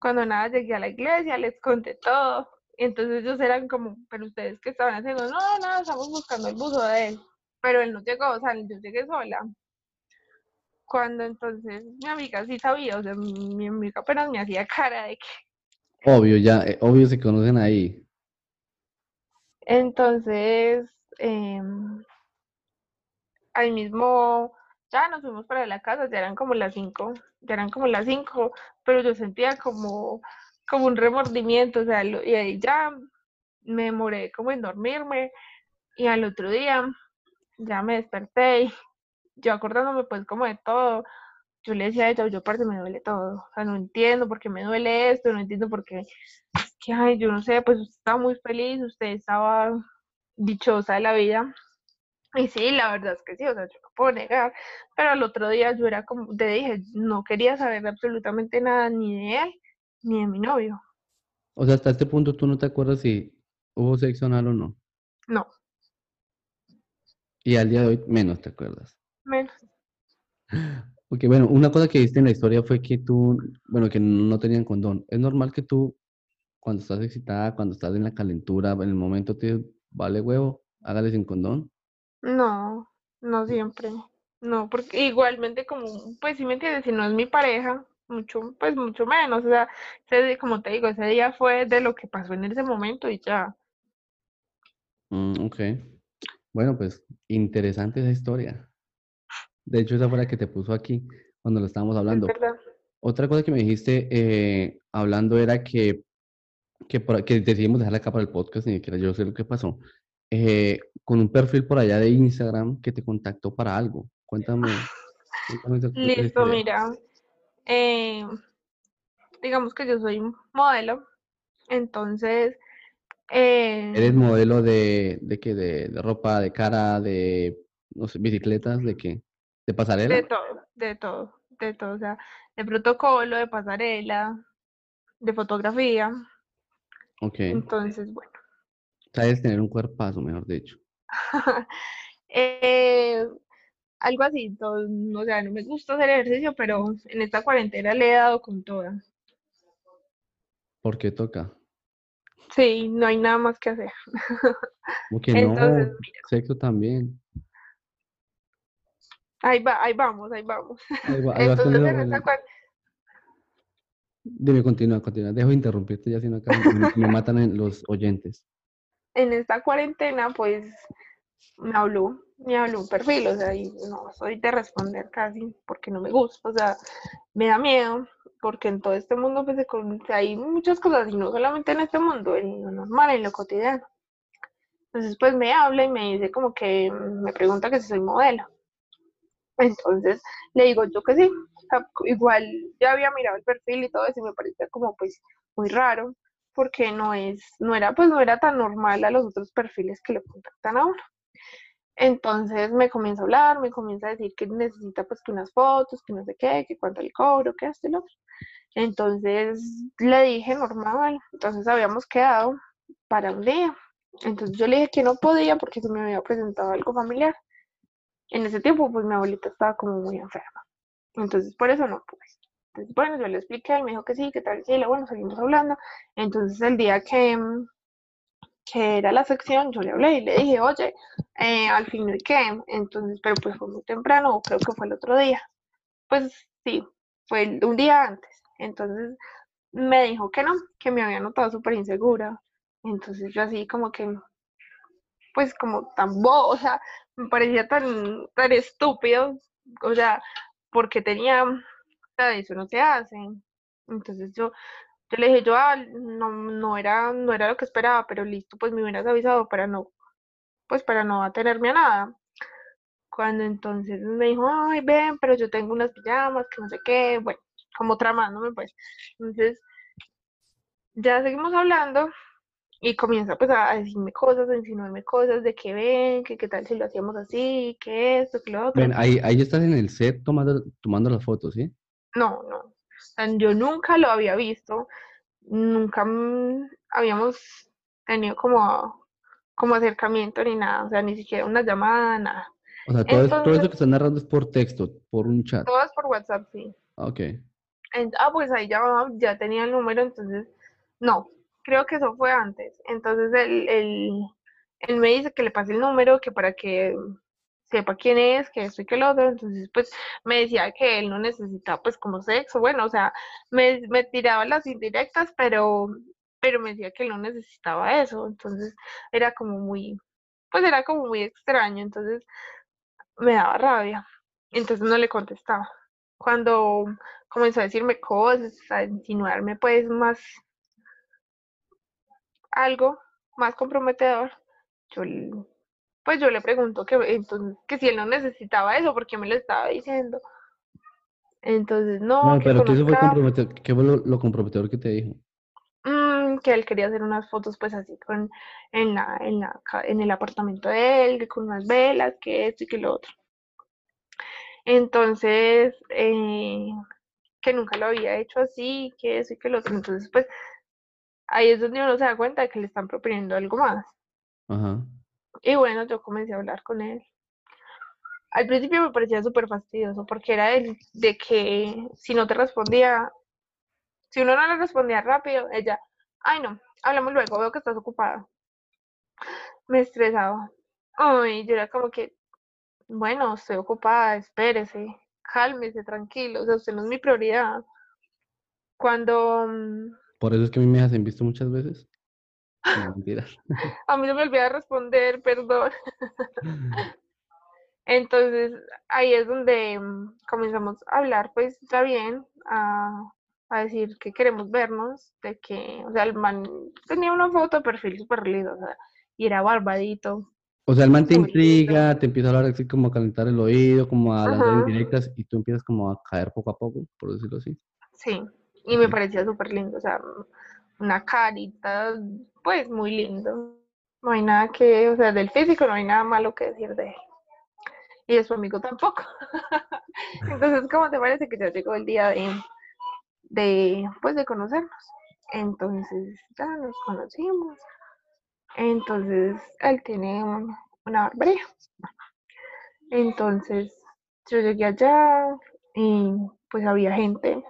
Cuando nada llegué a la iglesia, les conté todo. Entonces ellos eran como, pero ustedes que estaban haciendo, no, nada, estamos buscando el buzo de él. Pero él no llegó, o sea, yo llegué sola. Cuando entonces mi amiga sí sabía, o sea, mi, amiga apenas me hacía cara de que... Obvio, ya, eh, obvio se conocen ahí. Entonces, em, ahí mismo, ya nos fuimos para la casa, ya eran como las cinco, ya eran como las cinco, pero yo sentía como, como un remordimiento, o sea, y ahí ya me demoré como en dormirme, y al otro día ya me desperté y yo acordándome pues como de todo, yo le decía a ella, yo aparte me duele todo, o sea, no entiendo por qué me duele esto, no entiendo por qué, que, ay, yo no sé, pues usted estaba muy feliz, usted estaba dichosa de la vida, y sí, la verdad es que sí, o sea, yo no puedo negar, pero al otro día yo era como, te dije, no quería saber absolutamente nada ni de él, ni de mi novio. O sea, hasta este punto tú no te acuerdas si hubo sexo anal o no. No. Y al día de hoy menos te acuerdas. Menos. Ok, bueno, una cosa que viste en la historia fue que tú, bueno, que no tenían condón. ¿Es normal que tú, cuando estás excitada, cuando estás en la calentura, en el momento te vale huevo, hágale sin condón? No, no siempre. No, porque igualmente como, pues si me entiendes, si no es mi pareja, mucho, pues mucho menos. O sea, ese, como te digo, ese día fue de lo que pasó en ese momento y ya. Mm, ok. Bueno, pues interesante esa historia. De hecho, esa fue la que te puso aquí cuando lo estábamos hablando. Otra cosa que me dijiste eh, hablando era que, que, que decidimos dejar acá para el podcast, ni siquiera yo sé lo que pasó. Eh, con un perfil por allá de Instagram que te contactó para algo. Cuéntame. Listo, mira. Eh, digamos que yo soy modelo, entonces... ¿Eres modelo de, de qué? De, de ropa, de cara, de, no sé, bicicletas, de qué? ¿De pasarela? De todo, de todo, de todo. O sea, de protocolo, de pasarela, de fotografía. Ok. Entonces, bueno. Sabes tener un cuerpazo, mejor dicho. <laughs> eh, algo así, todo, o sea, no me gusta hacer ejercicio, pero en esta cuarentena le he dado con toda. ¿Por qué toca? Sí, no hay nada más que hacer. Ok, <laughs> no, sexo también. Ahí va, ahí vamos, ahí vamos. Ahí va, <laughs> ahí Entonces, en esta Dime, continúa, continúa. Dejo de interrumpirte ya, si no me, matan en los oyentes. En esta cuarentena, pues, me habló, me habló un perfil, o sea, y no soy de responder casi porque no me gusta, o sea, me da miedo, porque en todo este mundo, pues, hay muchas cosas, y no solamente en este mundo, en lo normal, en lo cotidiano. Entonces, pues, me habla y me dice como que, me pregunta que si soy modelo. Entonces le digo yo que sí, igual ya había mirado el perfil y todo eso y me parecía como pues muy raro porque no es, no era pues no era tan normal a los otros perfiles que le contactan a uno. Entonces me comienza a hablar, me comienza a decir que necesita pues que unas fotos, que no sé qué, que cuánto le cobro, que esto y lo otro. Entonces le dije normal, entonces habíamos quedado para un día. Entonces yo le dije que no podía porque se me había presentado algo familiar en ese tiempo, pues mi abuelita estaba como muy enferma. Entonces, por eso no pude. Entonces, bueno, yo le expliqué y me dijo que sí, que tal, sí, bueno, seguimos hablando. Entonces, el día que, que era la sección, yo le hablé y le dije, oye, eh, al fin de qué. Entonces, pero pues fue muy temprano, creo que fue el otro día. Pues sí, fue un día antes. Entonces, me dijo que no, que me había notado súper insegura. Entonces, yo así como que, pues como tan bobo, o sea, me parecía tan, tan estúpido, o sea, porque tenía, sea, eso no se hace. Entonces yo, yo le dije, yo, ah, no, no era, no era lo que esperaba, pero listo, pues me hubieras avisado para no, pues para no atenerme a nada. Cuando entonces me dijo, ay, ven, pero yo tengo unas pijamas, que no sé qué, bueno, como tramándome, pues. Entonces, ya seguimos hablando y comienza pues a decirme cosas, a insinuarme cosas de que ven, que qué tal si lo hacíamos así, que esto, que lo otro. Ahí, ahí estás en el set tomando, tomando las fotos, ¿sí? No, no. yo nunca lo había visto, nunca habíamos tenido como como acercamiento ni nada, o sea, ni siquiera una llamada, nada. O sea, todo, es- todo eso Entonces- que están narrando es por texto, por un chat. Todo es por WhatsApp, sí. Ah, Ok. Ah, pues ahí ya, ya tenía el número, entonces, no, creo que eso fue antes. Entonces él, él, él me dice que le pase el número, que para que sepa quién es, que esto y que lo otro. Entonces, pues me decía que él no necesitaba, pues, como sexo. Bueno, o sea, me, me tiraba las indirectas, pero, pero me decía que él no necesitaba eso. Entonces, era como muy, pues, era como muy extraño. Entonces, me daba rabia. Entonces, no le contestaba. Cuando comenzó a decirme cosas, a insinuarme pues más algo más comprometedor, yo pues yo le pregunto que entonces que si él no necesitaba eso, porque me lo estaba diciendo. Entonces, no, No, que pero que eso fue comprometedor. ¿Qué fue lo, lo comprometedor que te dijo? mm, que él quería hacer unas fotos pues así con en la, en la, en el apartamento de él, que con unas velas, que esto y que lo otro. Entonces, eh, que nunca lo había hecho así, que eso y que lo otro. Entonces, pues ahí es donde uno se da cuenta de que le están proponiendo algo más. Ajá. Y bueno, yo comencé a hablar con él. Al principio me parecía súper fastidioso porque era el de que si no te respondía, si uno no le respondía rápido, ella, ay no, hablamos luego, veo que estás ocupada. Me estresaba. Ay, yo era como que, bueno, estoy ocupada, espérese, cálmese, tranquilo, o sea, usted no es mi prioridad. Cuando mm, Por eso es que a mí me hacen visto muchas veces. No, mentiras. <laughs> a mí se me olvida responder, perdón. <laughs> Entonces, ahí es donde mm, comenzamos a hablar, pues está bien, a, a decir que queremos vernos, de que, o sea, el man tenía una foto de perfil súper linda, o sea, y era barbadito. O sea, el man te lindo. intriga, te empieza a hablar así como a calentar el oído, como a lanzar indirectas y tú empiezas como a caer poco a poco, por decirlo así. Sí, y me parecía súper lindo, o sea, una carita, pues muy lindo. No hay nada que, o sea, del físico no hay nada malo que decir de él. Y de su amigo tampoco. <laughs> Entonces, ¿cómo te parece que ya llegó el día de, de, pues, de conocernos? Entonces, ya nos conocimos. Entonces, él tiene un- una barbería. Entonces, yo llegué allá y pues había gente,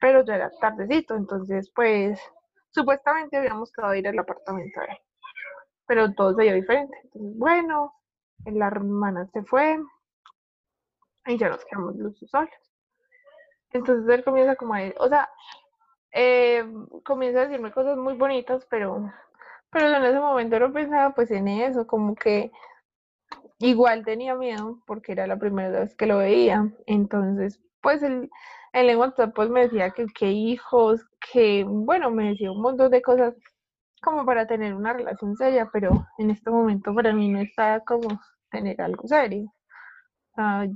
pero ya era tardecito, entonces pues supuestamente habíamos quedado ir al apartamento de él, pero todo se dio diferente. Entonces, bueno, la hermana se fue y ya nos quedamos los solos. Entonces él comienza como a, o sea, eh, comienza a decirme cosas muy bonitas, pero, pero en ese momento no pensaba pues en eso, como que igual tenía miedo porque era la primera vez que lo veía. Entonces, pues él, él en WhatsApp pues me decía que qué hijos, que bueno, me decía un montón de cosas como para tener una relación seria, pero en este momento para mí no estaba como tener algo serio.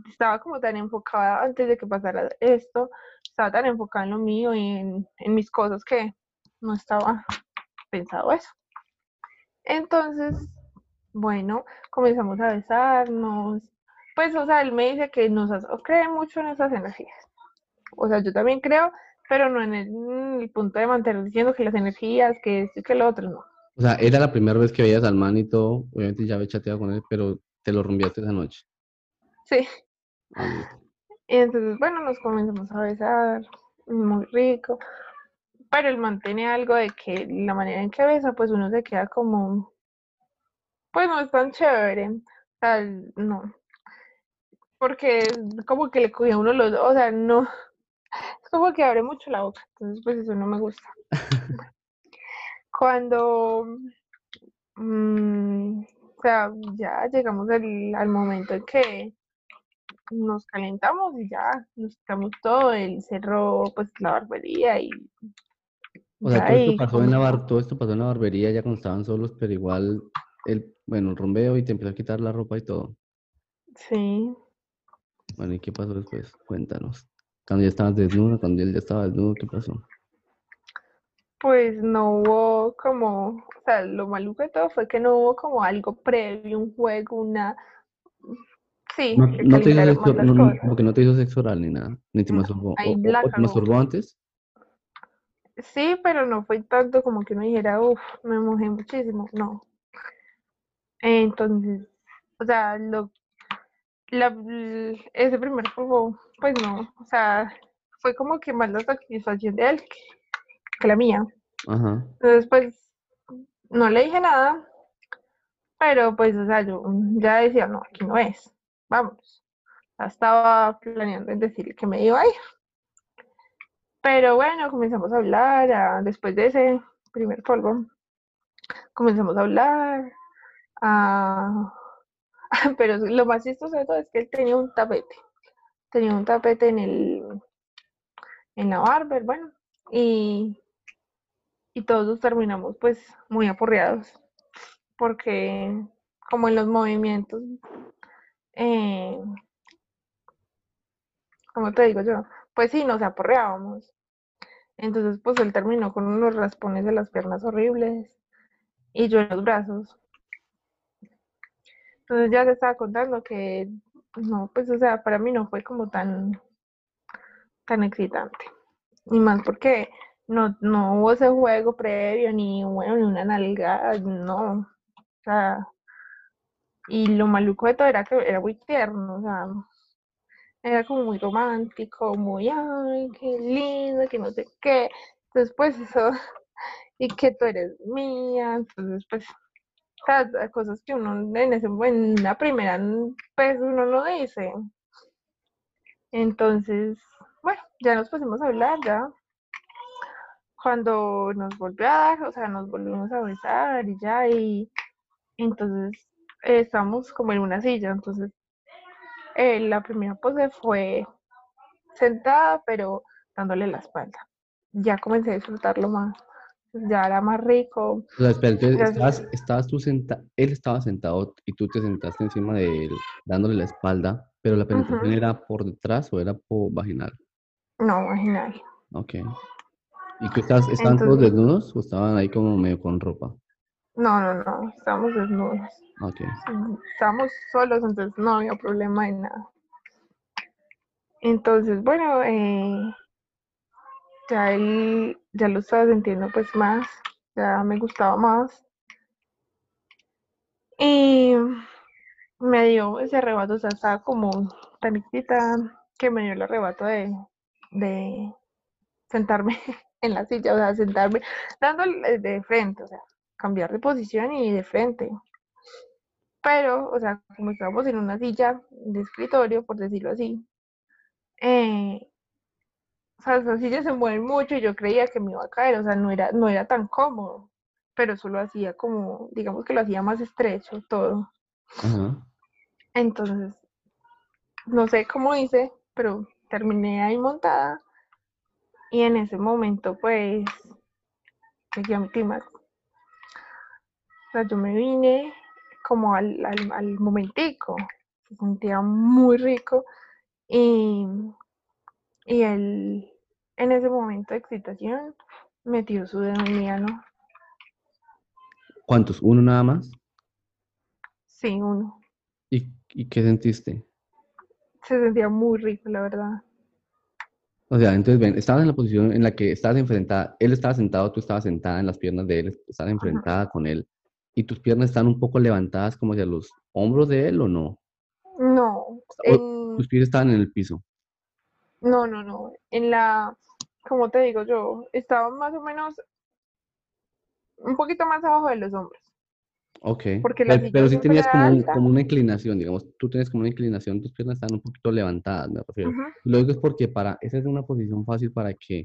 Estaba como tan enfocada antes de que pasara esto, estaba tan enfocada en lo mío y en, mis cosas que no estaba pensado eso. Entonces, bueno, comenzamos a besarnos. Pues, o sea, él me dice que nos cree mucho en esas energías. O sea, yo también creo, pero no en el, en el punto de mantener diciendo que las energías, que esto y que lo otro, no. O sea, era la primera vez que veías al man y todo. Obviamente ya había chateado con él, pero te lo rumbiaste esa noche. Sí. Ah, listo. Y entonces, bueno, nos comenzamos a besar, muy rico. Pero él mantiene algo de que la manera en que besa, pues uno se queda como, pues no es tan chévere. O sea, no. Porque como que le cogía uno los, o sea, no. Como que abre mucho la boca. Entonces, pues eso no me gusta. Cuando, mm, o sea, ya llegamos al, al momento en que nos calentamos y ya, nos quitamos todo, él cerró pues la barbería y O sea, todo esto pasó en la bar, todo esto pasó en la barbería ya cuando estaban solos, pero igual el, bueno, el rumbeo y te empezó a quitar la ropa y todo. Sí, Bueno, ¿y qué pasó después? Cuéntanos. Cuando ya estabas desnuda, cuando él ya estaba desnudo, ¿qué pasó? pues no hubo como, o sea, lo maluco de todo fue que no hubo como algo previo, un juego, una... Sí, No, no te hizo sexo, no, no, cosas. como que no te hizo sexo oral ni nada, ni te No, masturbó. ahí ¿O, o- la o te masturbó antes? Sí, pero no fue tanto como que uno dijera, uff, me mojé muchísimo, no. Entonces, o sea, lo, la, ese primer polvo, pues no, o sea, fue como que más la satisfacción de él que, que la mía. Ajá. Entonces, pues, no le dije nada, pero pues, o sea, yo ya decía, no, aquí no es, vamos. Ya estaba planeando en decirle que me iba a ir. Pero bueno, comenzamos a hablar, a- después de ese primer polvo, comenzamos a hablar, a- <laughs> pero lo más chistoso es que él tenía un tapete, tenía un tapete en el, en la barber, bueno, y, y todos terminamos pues muy aporreados, porque como en los movimientos, eh, como te digo yo, pues sí, nos aporreábamos. Entonces, pues él terminó con unos raspones de las piernas horribles y yo en los brazos. Entonces ya te estaba contando que no, pues o sea, para mí no fue como tan, tan excitante. Y más porque no, no hubo ese juego previo, ni bueno, ni una nalga, no. O sea, y lo maluco de todo era que era muy tierno, o sea, era como muy romántico, muy, ay, qué lindo, que no sé qué. Entonces, pues eso, <laughs> y que tú eres mía, entonces, pues, sea, cosas que uno en, ese, en la primera, pues, uno no dice. Entonces, bueno, ya nos pusimos a hablar, ya. Cuando nos volvió a dar, o sea, nos volvimos a besar y ya, y entonces eh, estamos como en una silla, entonces eh, la primera pose fue sentada, pero dándole la espalda. Ya comencé a disfrutarlo más, ya era más rico. O sea, espera, entonces estabas, estabas tú sentado, él estaba sentado y tú te sentaste encima de él, dándole la espalda, pero la penetración era por detrás o era por vaginal. No, vaginal. Ok. ¿Y tú estabas, estaban todos desnudos o estaban ahí como medio con ropa? no, no, no, estábamos desnudos. Ok. Estábamos solos, entonces no había problema de nada. Entonces, bueno, eh, ya él, ya lo estaba sintiendo pues más, ya me gustaba más. Y me dio ese arrebato, o sea, estaba como tan excitada que me dio el arrebato de, de sentarme <laughs> en la silla, o sea, sentarme, dándole de frente, o sea, cambiar de posición y de frente. Pero, o sea, como estábamos en una silla de escritorio, por decirlo así, eh, o sea, esas sillas se mueven mucho y yo creía que me iba a caer, o sea, no era, no era tan cómodo, pero eso lo hacía como, digamos que lo hacía más estrecho todo. Entonces, no sé cómo hice, pero terminé ahí montada y en ese momento, pues, llegué a mi clímax. O sea, yo me vine como al, al, al momentico, se sentía muy rico y, y él, en ese momento de excitación, metió su dedo en mi ano. ¿Cuántos? ¿Uno nada más? Sí, uno. ¿Y, y qué sentiste? Se sentía muy rico, la verdad. O sea, entonces ven, estabas en la posición en la que estabas enfrentada, él estaba sentado, tú estabas sentada en las piernas de él, estabas enfrentada con él, y tus piernas están un poco levantadas como hacia los hombros de él o no? No, en, tus pies estaban en el piso. No, no, no. En la, como te digo yo, estaba más o menos un poquito más abajo de los hombros. Ok. Porque la Pero, pero sí tenías como, un- como una inclinación, digamos, tú tienes como una inclinación, tus piernas están un poquito levantadas, me refiero. Lo digo es porque para, esa es una posición fácil para que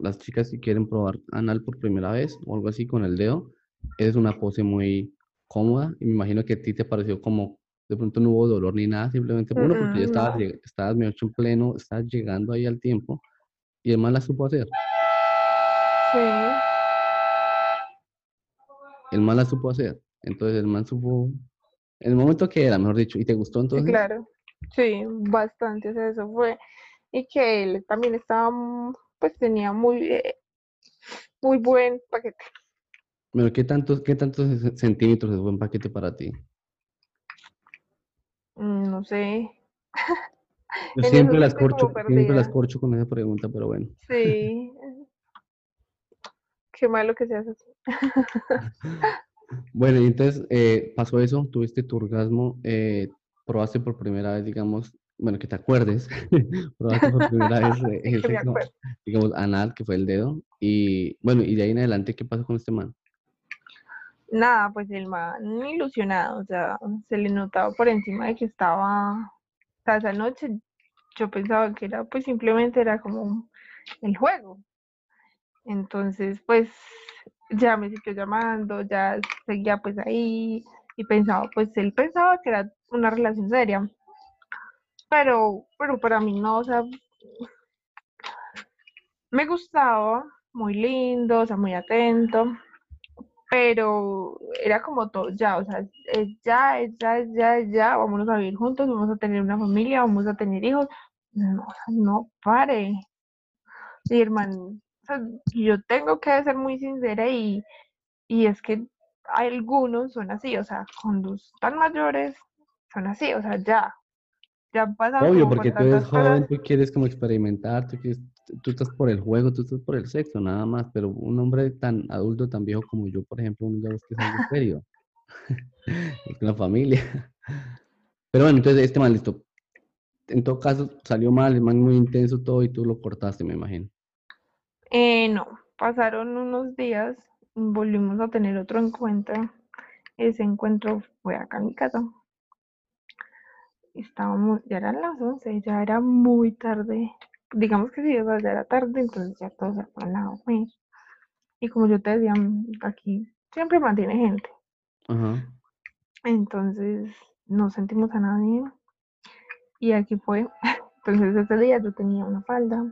las chicas si quieren probar anal por primera vez o algo así con el dedo, esa es una pose muy cómoda y me imagino que a ti te pareció como, de pronto no hubo dolor ni nada, simplemente, uno, porque ya Mm, estabas, no. estabas hecho en pleno, estabas llegando ahí al tiempo y además la supo hacer, Sí, el man la supo hacer, entonces el man supo, en el momento que era, mejor dicho, y te gustó sí, entonces, claro. Sí, bastante. O sea, eso fue. Y que él también estaba, mm, pues tenía muy, eh, muy buen paquete. pero ¿qué tantos, qué tantos ce- centímetros es buen paquete para ti? Mm, No sé. Yo siempre las corcho, siempre las corcho con esa pregunta, pero bueno. Sí. Qué malo que seas así. <laughs> Bueno, y entonces eh, pasó eso, tuviste tu orgasmo, eh, probaste por primera vez, digamos, bueno, que te acuerdes, <laughs> probaste por primera vez <laughs> eh, el me sexo, digamos, anal, que fue el dedo, y bueno, y de ahí en adelante, ¿qué pasó con este man? Nada, pues el man ilusionado, o sea, se le notaba por encima de que estaba, o sea, esa noche. Yo pensaba que era, pues simplemente era como el juego. Entonces, pues ya me siguió llamando, ya seguía pues ahí y pensaba, pues él pensaba que era una relación seria, pero, pero para mí no, o sea, me gustaba, muy lindo, o sea, muy atento, pero era como todo ya, o sea, es ya, es ya, es ya, es ya, vámonos a vivir juntos, vamos a tener una familia, vamos a tener hijos. No, no pare. Y hermano, o sea, yo tengo que ser muy sincera y, y es que algunos son así, o sea, cuando están mayores son así, o sea, ya, ya han pasado Obvio, porque tú eres cosas. joven, tú quieres como experimentar, tú, quieres- tú estás por el juego, tú estás por el sexo, nada más, pero un hombre tan adulto, tan viejo como yo, por ejemplo, uno ya busca es algo serio, <laughs> es una familia. Pero bueno, entonces este man, listo. En todo caso, salió mal, el man muy intenso todo y tú lo cortaste, me imagino. Eh, no, pasaron unos días, volvimos a tener otro encuentro. Ese encuentro fue acá en mi casa. Estábamos, ya eran las 11, ya era muy tarde. Digamos que sí, o sea, ya era tarde, entonces ya todos se fueron a dormir. Y como yo te decía, mm, aquí siempre mantiene gente. Ajá. Entonces no sentimos a nadie. Y aquí fue. <laughs> Entonces ese día yo tenía una falda.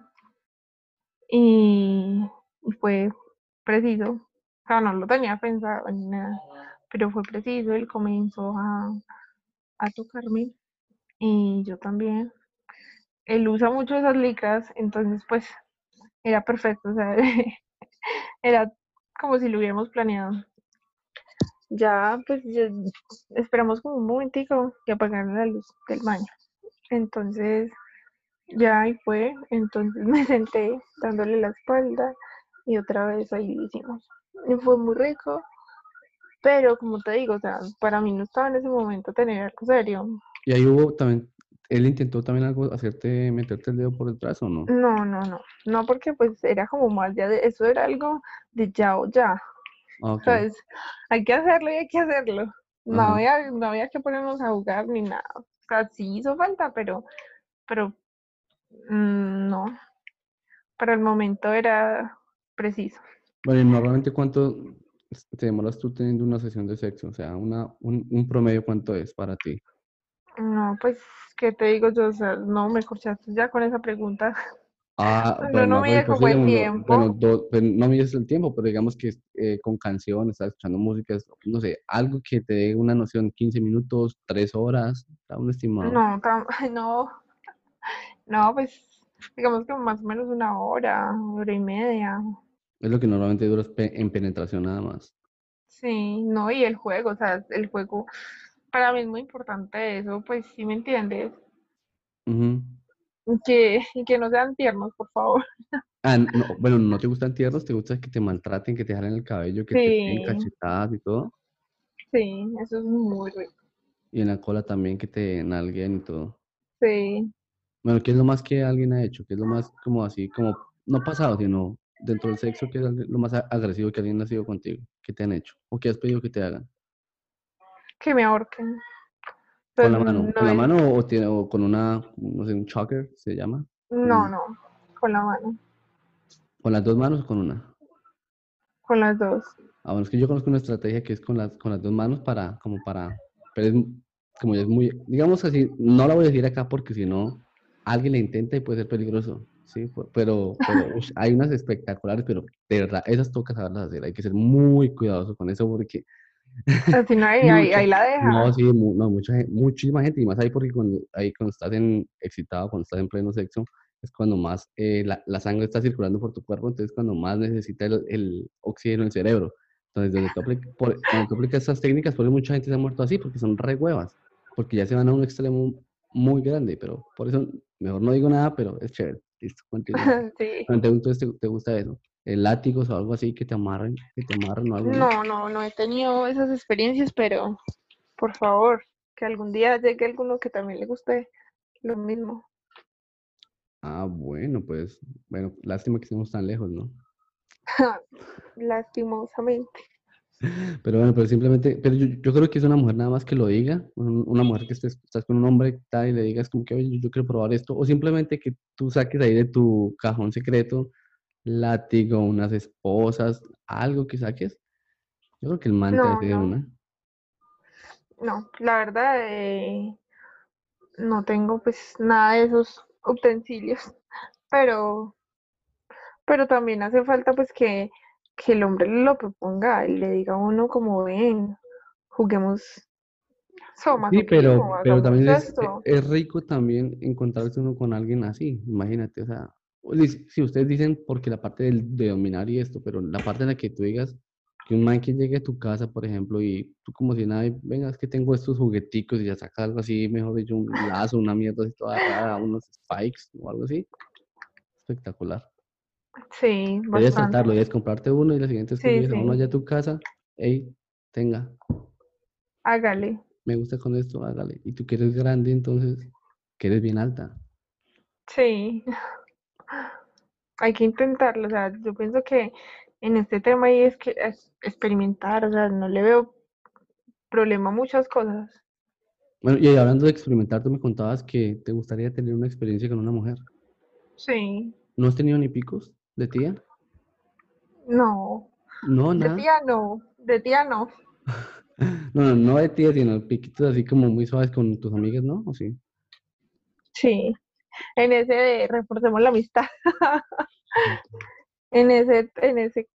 Y, y fue preciso. O sea, no lo tenía pensado ni nada. Pero fue preciso. Él comenzó a, a tocarme. Y yo también. Él usa mucho esas licras. Entonces, pues, era perfecto. O sea, <laughs> era como si lo hubiéramos planeado. Ya, pues, ya esperamos como un momentico que apagaron la luz del baño. Entonces, ya ahí fue. Entonces <laughs> me senté dándole la espalda y otra vez ahí lo hicimos. Y fue muy rico. Pero como te digo, o sea, para mí no estaba en ese momento tener algo serio. Y ahí hubo también, él intentó también algo, hacerte, meterte el dedo por detrás o no? No, no, no. No, porque pues era como más ya de, eso era algo de ya o ya. Ah, ok. ¿Sabes? Hay que hacerlo y hay que hacerlo. No Ajá. había, no había que ponernos a jugar ni nada. O sea, sí hizo falta, pero, pero mm, no. Para el momento era preciso. Bueno, y normalmente cuánto te demoras tú teniendo una sesión de sexo? O sea, una, un, un promedio, ¿cuánto es para ti? No, pues, ¿qué te digo yo? O sea, no me corchaste ya con esa pregunta. <laughs> Ah, no no, pues, como el tiempo. bueno, do- pues, no mides el tiempo, pero digamos que eh, con canciones, estás escuchando música, no sé, algo que te dé una noción, 15 minutos, 3 horas, da un estimado. No, tam- <laughs> no, no, pues, digamos que más o menos una hora, hora y media. Es lo que normalmente dura pe- en penetración nada más. Sí, no, y el juego, o sea, el juego, para mí es muy importante eso, pues, sí me entiendes. Y que, que no sean tiernos, por favor. Ah, no, bueno, ¿no te gustan tiernos? ¿Te gusta que te maltraten, que te jalen el cabello, que te den cachetadas y todo? Sí, eso es muy rico. Y en la cola también que te nalguen y todo. Sí. Bueno, ¿qué es lo más que alguien ha hecho? ¿Qué es lo más como así, como, no pasado, sino dentro del sexo, qué es lo más agresivo que alguien ha sido contigo? ¿Qué te han hecho? ¿O qué has pedido que te hagan? Que me ahorquen. ¿Con la mano? no ¿Con la mano o, tiene, o con una, no sé, un choker se llama? No, Mm. no, con la mano, ¿Con las dos manos o con una? con las dos. Ah, bueno, es que yo conozco una estrategia que es con las, con las dos manos para, como para, pero es como ya es muy, digamos así, no la voy a decir acá porque si no, alguien la intenta y puede ser peligroso, ¿sí? Pero, pero <laughs> hay unas espectaculares, pero de verdad, esas toca saberlas hacer, hay que ser muy cuidadoso con eso porque Así no, <laughs> ahí, ahí, la deja. no, sí, no, mucha, muchísima gente, y más ahí porque cuando, ahí cuando estás en, excitado, cuando estás en pleno sexo, es cuando más eh, la, la sangre está circulando por tu cuerpo, entonces cuando más necesita el, el oxígeno el cerebro. Entonces, donde tú aplicas, por, cuando tú aplicas estas técnicas, por eso mucha gente se ha muerto así, porque son re huevas, porque ya se van a un extremo muy grande, pero por eso mejor no digo nada, pero es chévere. Listo, continúa. <laughs> Sí. Bueno, Entonces, ¿te, te gusta eso? Eh, látigos o algo así que te amarren, que te amarren o algo. No, no, no he tenido esas experiencias, pero por favor, que algún día llegue alguno que también le guste lo mismo. Ah, bueno, pues, bueno, lástima que estemos tan lejos, ¿no? <laughs> Lastimosamente. <laughs> Pero bueno, pero simplemente, pero yo, yo creo que es una mujer nada más que lo diga, un- una mujer que estés, estás con un hombre tal y le digas como que, oye, yo quiero probar esto, o simplemente que tú saques ahí de tu cajón secreto látigo, unas esposas, algo que saques. Yo creo que el man te No, no. una. No, la verdad, eh, no tengo pues nada de esos utensilios, <laughs> pero, pero también hace falta pues que, que el hombre lo proponga y le diga a uno como ven, juguemos Sí, pero, pero también es, es rico también encontrarse uno con alguien así, imagínate, o sea, dic- si ustedes dicen porque la parte del- de dominar y esto, pero la parte en la que tú digas que un man que llegue a tu casa, por ejemplo, y tú como si nada, venga, es que tengo estos jugueticos y ya sacas algo así, mejor dicho, un lazo, una mierda así toda rara, unos spikes o algo así, espectacular. Sí, Debes bastante. tratarlo, debes comprarte uno y la siguiente vez que Sí, llegues a uno allá a tu casa, hey, tenga, Hágale. me gusta con esto, hágale. Y tú que eres grande, entonces, que eres bien alta. Sí. <laughs> Hay que intentarlo, o sea, yo pienso que en este tema ahí es que es experimentar, o sea, no le veo problema a muchas cosas. Bueno, y hablando de experimentar, tú me contabas que te gustaría tener una experiencia con una mujer. Sí, ¿No has tenido ni picos de tía? no, No, de nada. tía no, de tía no. <laughs> No, no, no de tía, sino piquitos así como muy suaves con tus amigas, ¿no? ¿O sí? Sí, en ese de reforcemos la amistad. <laughs> En ese, en ese,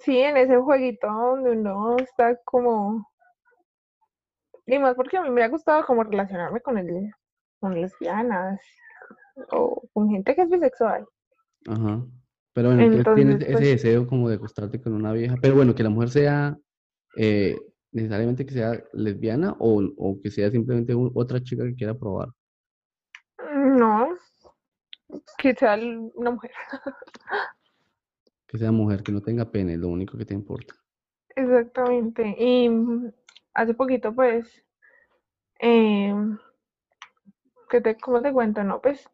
sí, en ese jueguito donde uno está como, y más porque a mí me ha gustado como relacionarme con el, con lesbianas o con gente que es bisexual. Ajá. Pero bueno, entonces tienes ese pues, deseo como de acostarte con una vieja. Pero bueno, que la mujer sea eh, necesariamente que sea lesbiana o, o que sea simplemente otra chica que quiera probar. Que sea una mujer. Que sea mujer, que no tenga pene, es lo único que te importa. Exactamente. Y mm, hace poquito, pues, em, que te, ¿cómo te cuento? No, pues,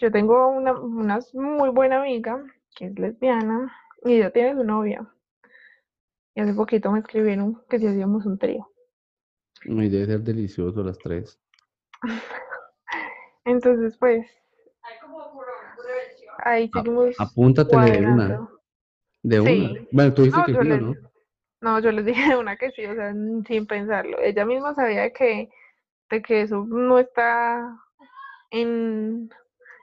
yo tengo una, una muy buena amiga que es lesbiana y ella tiene su novia. Y hace poquito me escribieron que si hacíamos un trío. Y debe ser delicioso las tres. <laughs> Entonces, pues, ahí seguimos apúntatele de una. De una. Bueno, tú dices No, que sí, ¿o les, no? no, yo les dije de una que sí, o sea, sin pensarlo. Ella misma sabía que, de que eso no está en,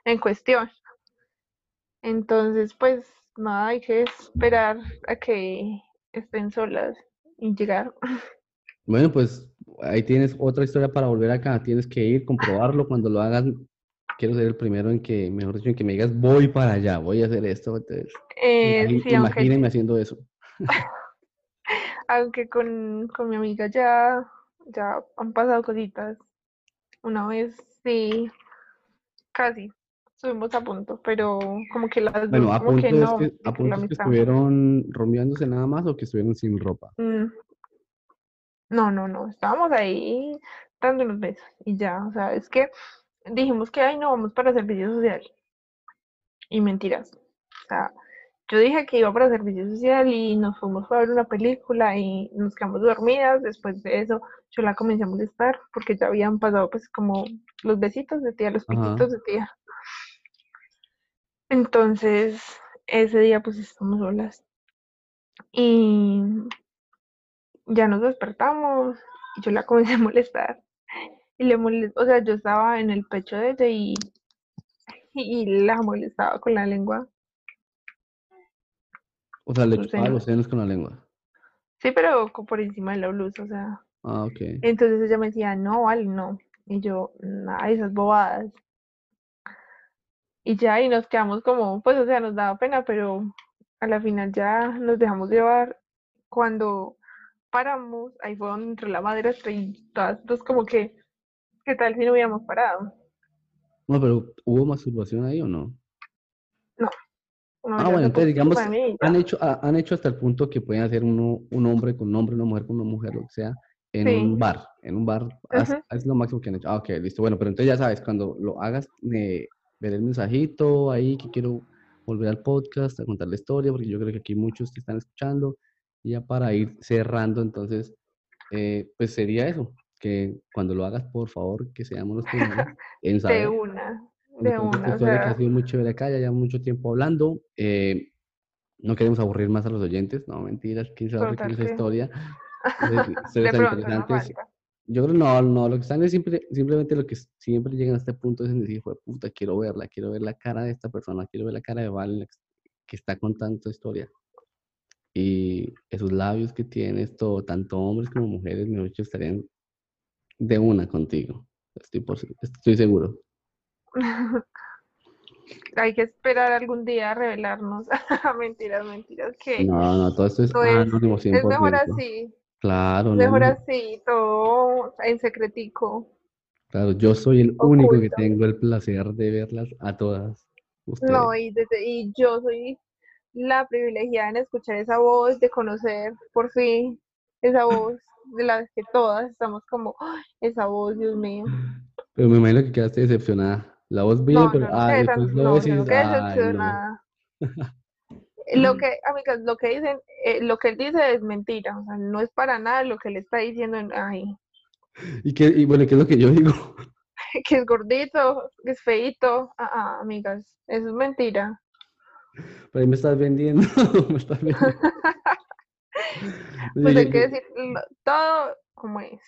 en cuestión. Entonces, pues, nada, hay que esperar a que estén solas y llegar. Bueno, pues ahí tienes otra historia para volver acá. Tienes que ir, comprobarlo. Cuando lo hagas, quiero ser el primero en que, mejor dicho, en que me digas, voy para allá, voy a hacer esto. Entonces, Eh, imagi- sí, aunque, imagínenme haciendo eso. <laughs> aunque con, con mi amiga ya, ya han pasado cositas. Una vez sí, casi estuvimos a punto, pero como que las Bueno, dos, a como que punto es no, que, de a que la punto es que amistad. estuvieron rompeándose nada más o que estuvieron sin ropa. Mm, No, no, no, estábamos ahí dando unos besos y ya, o sea, es que dijimos que ay no vamos para servicio social y mentiras. O sea, yo dije que iba para servicio social y nos fuimos a ver una película y nos quedamos dormidas. Después de eso, yo la comencé a molestar porque ya habían pasado pues como los besitos de tía, los Ajá. piquitos de tía. Entonces, ese día pues estamos solas y ya nos despertamos y yo la comencé a molestar. Y le molest... o sea, yo estaba en el pecho de ella y, y la molestaba con la lengua. O sea, le chupaba los senos. con la lengua. Sí, pero por encima de la blusa, o sea. Ah, ok. Entonces ella me decía, no, vale, no. Y yo, nada, esas bobadas. Y ya, y nos quedamos como, pues, o sea, nos daba pena, pero a la final ya nos dejamos llevar. Cuando paramos, ahí fue donde entró la madrastra y todas dos como que, ¿qué tal si no hubiéramos parado? No, pero ¿hubo masturbación ahí o no? No. Uno Ah, bueno, entonces digamos, han hecho, ha- han hecho hasta el punto que pueden hacer uno, un hombre con un hombre, una mujer con una mujer, lo que sea, en Sí. un bar, en un bar, Ujú. es lo máximo que han hecho. Ah, ok, listo. Bueno, pero entonces ya sabes, cuando lo hagas, eh, ver el mensajito ahí que quiero volver al podcast a contar la historia, porque yo creo que aquí muchos te están escuchando. Y ya para ir cerrando, entonces, eh, pues sería eso, que cuando lo hagas, por favor, que seamos los primeros <laughs> en De saber. una, Me de tu una, o historia, que ha sea, sido muy chévere acá, ya llevamos mucho tiempo hablando. eh, no queremos aburrir más a los oyentes, no, mentiras, quién se va a aburrir con Total esa que- historia. <laughs> De no falta. Yo creo no, no, lo que están es simple- simplemente lo que siempre llegan a este punto es en decir, "Jue puta, quiero verla, quiero ver la cara de esta persona, quiero ver la cara de Val la que está contando esta historia. Y esos labios que tienes, todo, tanto hombres como mujeres, dicho, estarían de una contigo. Estoy, por, estoy seguro. <laughs> Hay que esperar algún día a revelarnos. <laughs> Mentiras, mentiras, que No, no, todo esto es anónimo es mejor 100%. así, Claro, es mejor no, así, todo en secretico, claro, yo soy el único que tengo el placer de verlas a todas ustedes. No, y, desde- y yo soy la privilegiada en escuchar esa voz, de conocer por fin esa voz de la que todas estamos como, "Ay, esa voz, Dios mío. Pero me imagino que quedaste decepcionada. La voz bien, No, pero no ah, después lo no, decepcionada. <laughs> Lo que, amigas, lo que dicen, eh, lo que él dice es mentira, o sea, no es para nada lo que le está diciendo en, ay, Y, qué, y bueno, ¿qué es lo que yo digo? <laughs> que es gordito, que es feíto, ah, ah, amigas, eso es mentira. Pero ahí me estás vendiendo, <laughs> me estás vendiendo. Pues hay que decir todo como es.